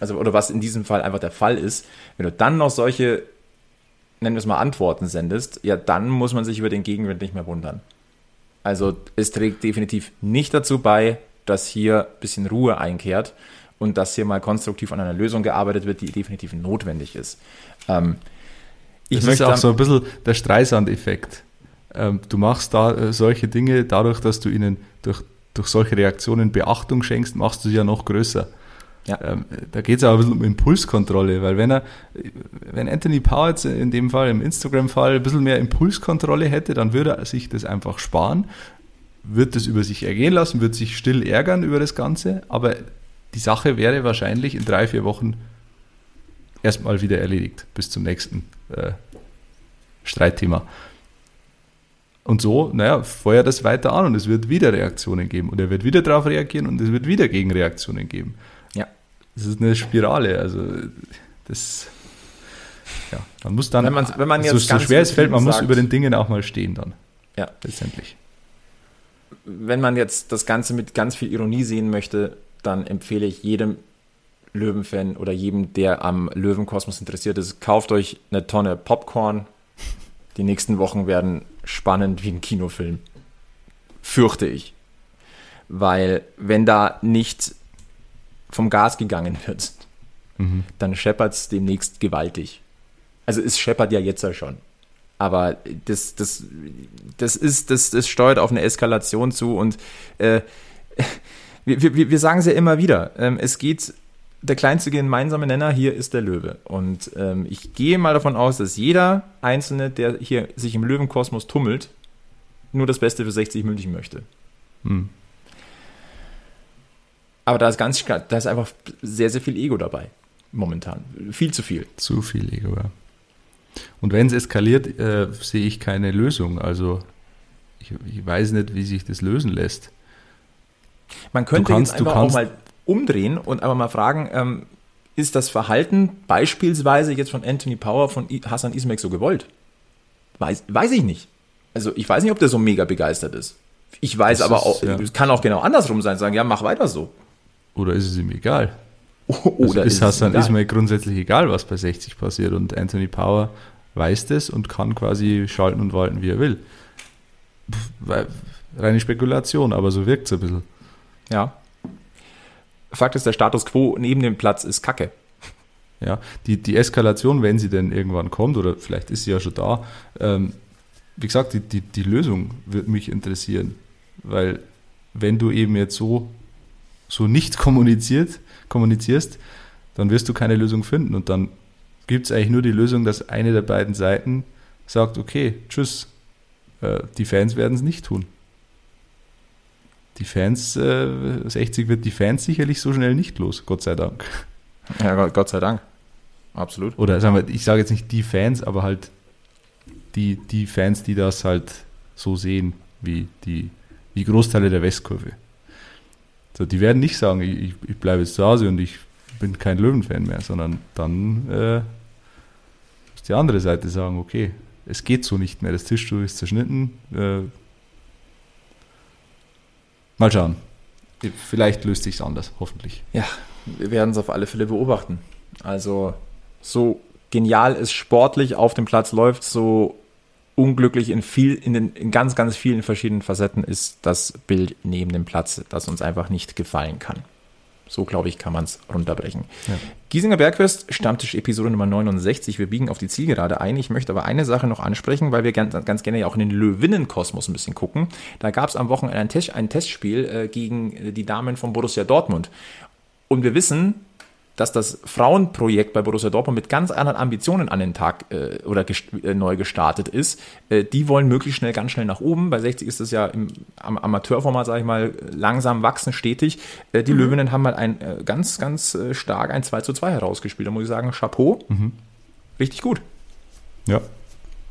also oder was in diesem Fall einfach der Fall ist, wenn du dann noch solche, nennen wir es mal, Antworten sendest, ja, dann muss man sich über den Gegenwind nicht mehr wundern. Also es trägt definitiv nicht dazu bei, dass hier ein bisschen Ruhe einkehrt und dass hier mal konstruktiv an einer Lösung gearbeitet wird, die definitiv notwendig ist. Ähm, ich das ist auch so ein bisschen der Streisand-Effekt. Ähm, du machst da äh, solche Dinge, dadurch, dass du ihnen durch, durch solche Reaktionen Beachtung schenkst, machst du sie ja noch größer. Ja. Ähm, da geht es aber ein bisschen um Impulskontrolle, weil wenn er, wenn Anthony Power jetzt in dem Fall, im Instagram-Fall, ein bisschen mehr Impulskontrolle hätte, dann würde er sich das einfach sparen, wird das über sich ergehen lassen, wird sich still ärgern über das Ganze, aber die Sache wäre wahrscheinlich in drei, vier Wochen erstmal wieder erledigt, bis zum nächsten äh, Streitthema. Und so, naja, feuert das weiter an und es wird wieder Reaktionen geben und er wird wieder darauf reagieren und es wird wieder Gegenreaktionen geben. Das ist eine Spirale, also das, ja, man muss dann, wenn man, wenn man jetzt so, so schwer es fällt, man sagt, muss über den Dingen auch mal stehen dann. Ja. Letztendlich. Wenn man jetzt das Ganze mit ganz viel Ironie sehen möchte, dann empfehle ich jedem Löwenfan oder jedem, der am Löwenkosmos interessiert ist, kauft euch eine Tonne Popcorn. Die nächsten Wochen werden spannend wie ein Kinofilm. Fürchte ich. Weil wenn da nicht vom Gas gegangen wird, mhm. dann scheppert es demnächst gewaltig. Also es scheppert ja jetzt ja schon. Aber das, das, das ist, das, das steuert auf eine Eskalation zu und äh, wir, wir, wir sagen es ja immer wieder. Ähm, es geht, der kleinste gemeinsame Nenner hier ist der Löwe. Und ähm, ich gehe mal davon aus, dass jeder Einzelne, der hier sich im Löwenkosmos tummelt, nur das Beste für 60 München möchte. Hm. Aber da ist ganz da ist einfach sehr, sehr viel Ego dabei. Momentan. Viel zu viel. Zu viel Ego, ja. Und wenn es eskaliert, äh, sehe ich keine Lösung. Also ich, ich, weiß nicht, wie sich das lösen lässt. Man könnte kannst, jetzt einfach auch mal umdrehen und einfach mal fragen, ähm, ist das Verhalten beispielsweise jetzt von Anthony Power, von Hassan Ismail so gewollt? Weiß, weiß ich nicht. Also ich weiß nicht, ob der so mega begeistert ist. Ich weiß das aber auch, ja. es kann auch genau andersrum sein, sagen, ja, mach weiter so. Oder ist es ihm egal? *laughs* Oder also ist Hassan egal. Ismail grundsätzlich egal, was bei 60 passiert und Anthony Power weiß das und kann quasi schalten und walten, wie er will. Pff, reine Spekulation, aber so wirkt es ein bisschen. Ja. Fakt ist, der Status quo neben dem Platz ist Kacke. Ja, die, die Eskalation, wenn sie denn irgendwann kommt, oder vielleicht ist sie ja schon da, ähm, wie gesagt, die, die, die Lösung wird mich interessieren. Weil wenn du eben jetzt so, so nicht kommuniziert, kommunizierst, dann wirst du keine Lösung finden. Und dann gibt es eigentlich nur die Lösung, dass eine der beiden Seiten sagt, okay, tschüss, äh, die Fans werden es nicht tun. Die Fans, äh, 60 wird die Fans sicherlich so schnell nicht los, Gott sei Dank. Ja, Gott sei Dank. Absolut. Oder sagen wir, ich sage jetzt nicht die Fans, aber halt die, die Fans, die das halt so sehen, wie die wie Großteile der Westkurve. So, die werden nicht sagen, ich, ich bleibe jetzt zu Hause und ich bin kein Löwenfan mehr, sondern dann äh, muss die andere Seite sagen, okay, es geht so nicht mehr, das Tischtuch ist zerschnitten. Äh, mal schauen. Vielleicht löst sich anders, hoffentlich. Ja, wir werden es auf alle Fälle beobachten. Also so genial es sportlich auf dem Platz läuft, so unglücklich in viel, in den in ganz, ganz vielen verschiedenen Facetten ist das Bild neben dem Platz, das uns einfach nicht gefallen kann. So, glaube ich, kann man es runterbrechen. Ja. Giesinger Bergfest, Stammtisch Episode Nummer 69. Wir biegen auf die Zielgerade ein. Ich möchte aber eine Sache noch ansprechen, weil wir ganz, ganz gerne ja auch in den Löwinnenkosmos ein bisschen gucken. Da gab es am Wochenende ein, Test, ein Testspiel äh, gegen die Damen von Borussia Dortmund. Und wir wissen, dass das Frauenprojekt bei Borussia Dortmund mit ganz anderen Ambitionen an den Tag äh, oder gest äh, neu gestartet ist. Äh, die wollen möglichst schnell, ganz schnell nach oben. Bei 60 ist das ja im am Amateurformat, sage ich mal, langsam wachsen, stetig. Äh, die mhm. Löwinnen haben mal ein äh, ganz, ganz äh, stark ein 2 zu 2 herausgespielt. Da muss ich sagen, Chapeau. Mhm. Richtig gut. Ja,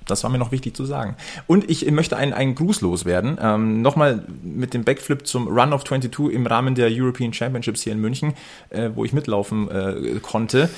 das war mir noch wichtig zu sagen. Und ich möchte einen, einen Gruß loswerden. Ähm, Nochmal mit dem Backflip zum Run of 22 im Rahmen der European Championships hier in München, äh, wo ich mitlaufen äh, konnte.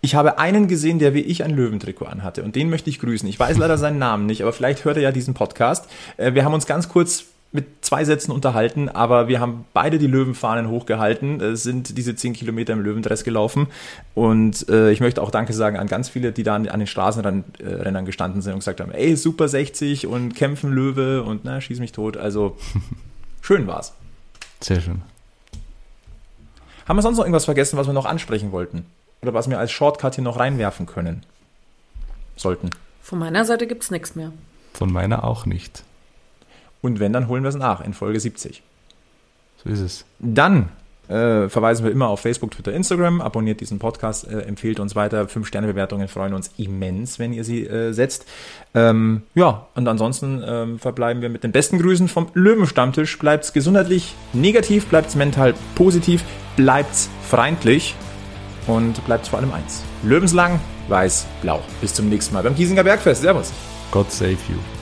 Ich habe einen gesehen, der wie ich ein Löwentrikot anhatte und den möchte ich grüßen. Ich weiß leider seinen Namen nicht, aber vielleicht hört er ja diesen Podcast. Äh, wir haben uns ganz kurz mit zwei Sätzen unterhalten, aber wir haben beide die Löwenfahnen hochgehalten, äh, sind diese zehn Kilometer im Löwendress gelaufen und äh, ich möchte auch Danke sagen an ganz viele, die da an, an den Straßenrändern gestanden sind und gesagt haben, ey, super 60 und kämpfen Löwe und na, schieß mich tot. Also *laughs* schön war's. Sehr schön. Haben wir sonst noch irgendwas vergessen, was wir noch ansprechen wollten? Oder was wir als Shortcut hier noch reinwerfen können? Sollten. Von meiner Seite gibt's nichts mehr. Von meiner auch nicht. Und wenn, dann holen wir es nach in Folge 70. So ist es. Dann äh, verweisen wir immer auf Facebook, Twitter, Instagram. Abonniert diesen Podcast, äh, empfehlt uns weiter. Fünf-Sterne-Bewertungen freuen uns immens, wenn ihr sie äh, setzt. Ähm, ja, und ansonsten ähm, verbleiben wir mit den besten Grüßen vom Löwenstammtisch. Bleibt's gesundheitlich negativ, bleibt's mental positiv, bleibt's freundlich und bleibt's vor allem eins. Löwenslang, weiß, blau. Bis zum nächsten Mal beim Giesinger Bergfest. Servus. God save you.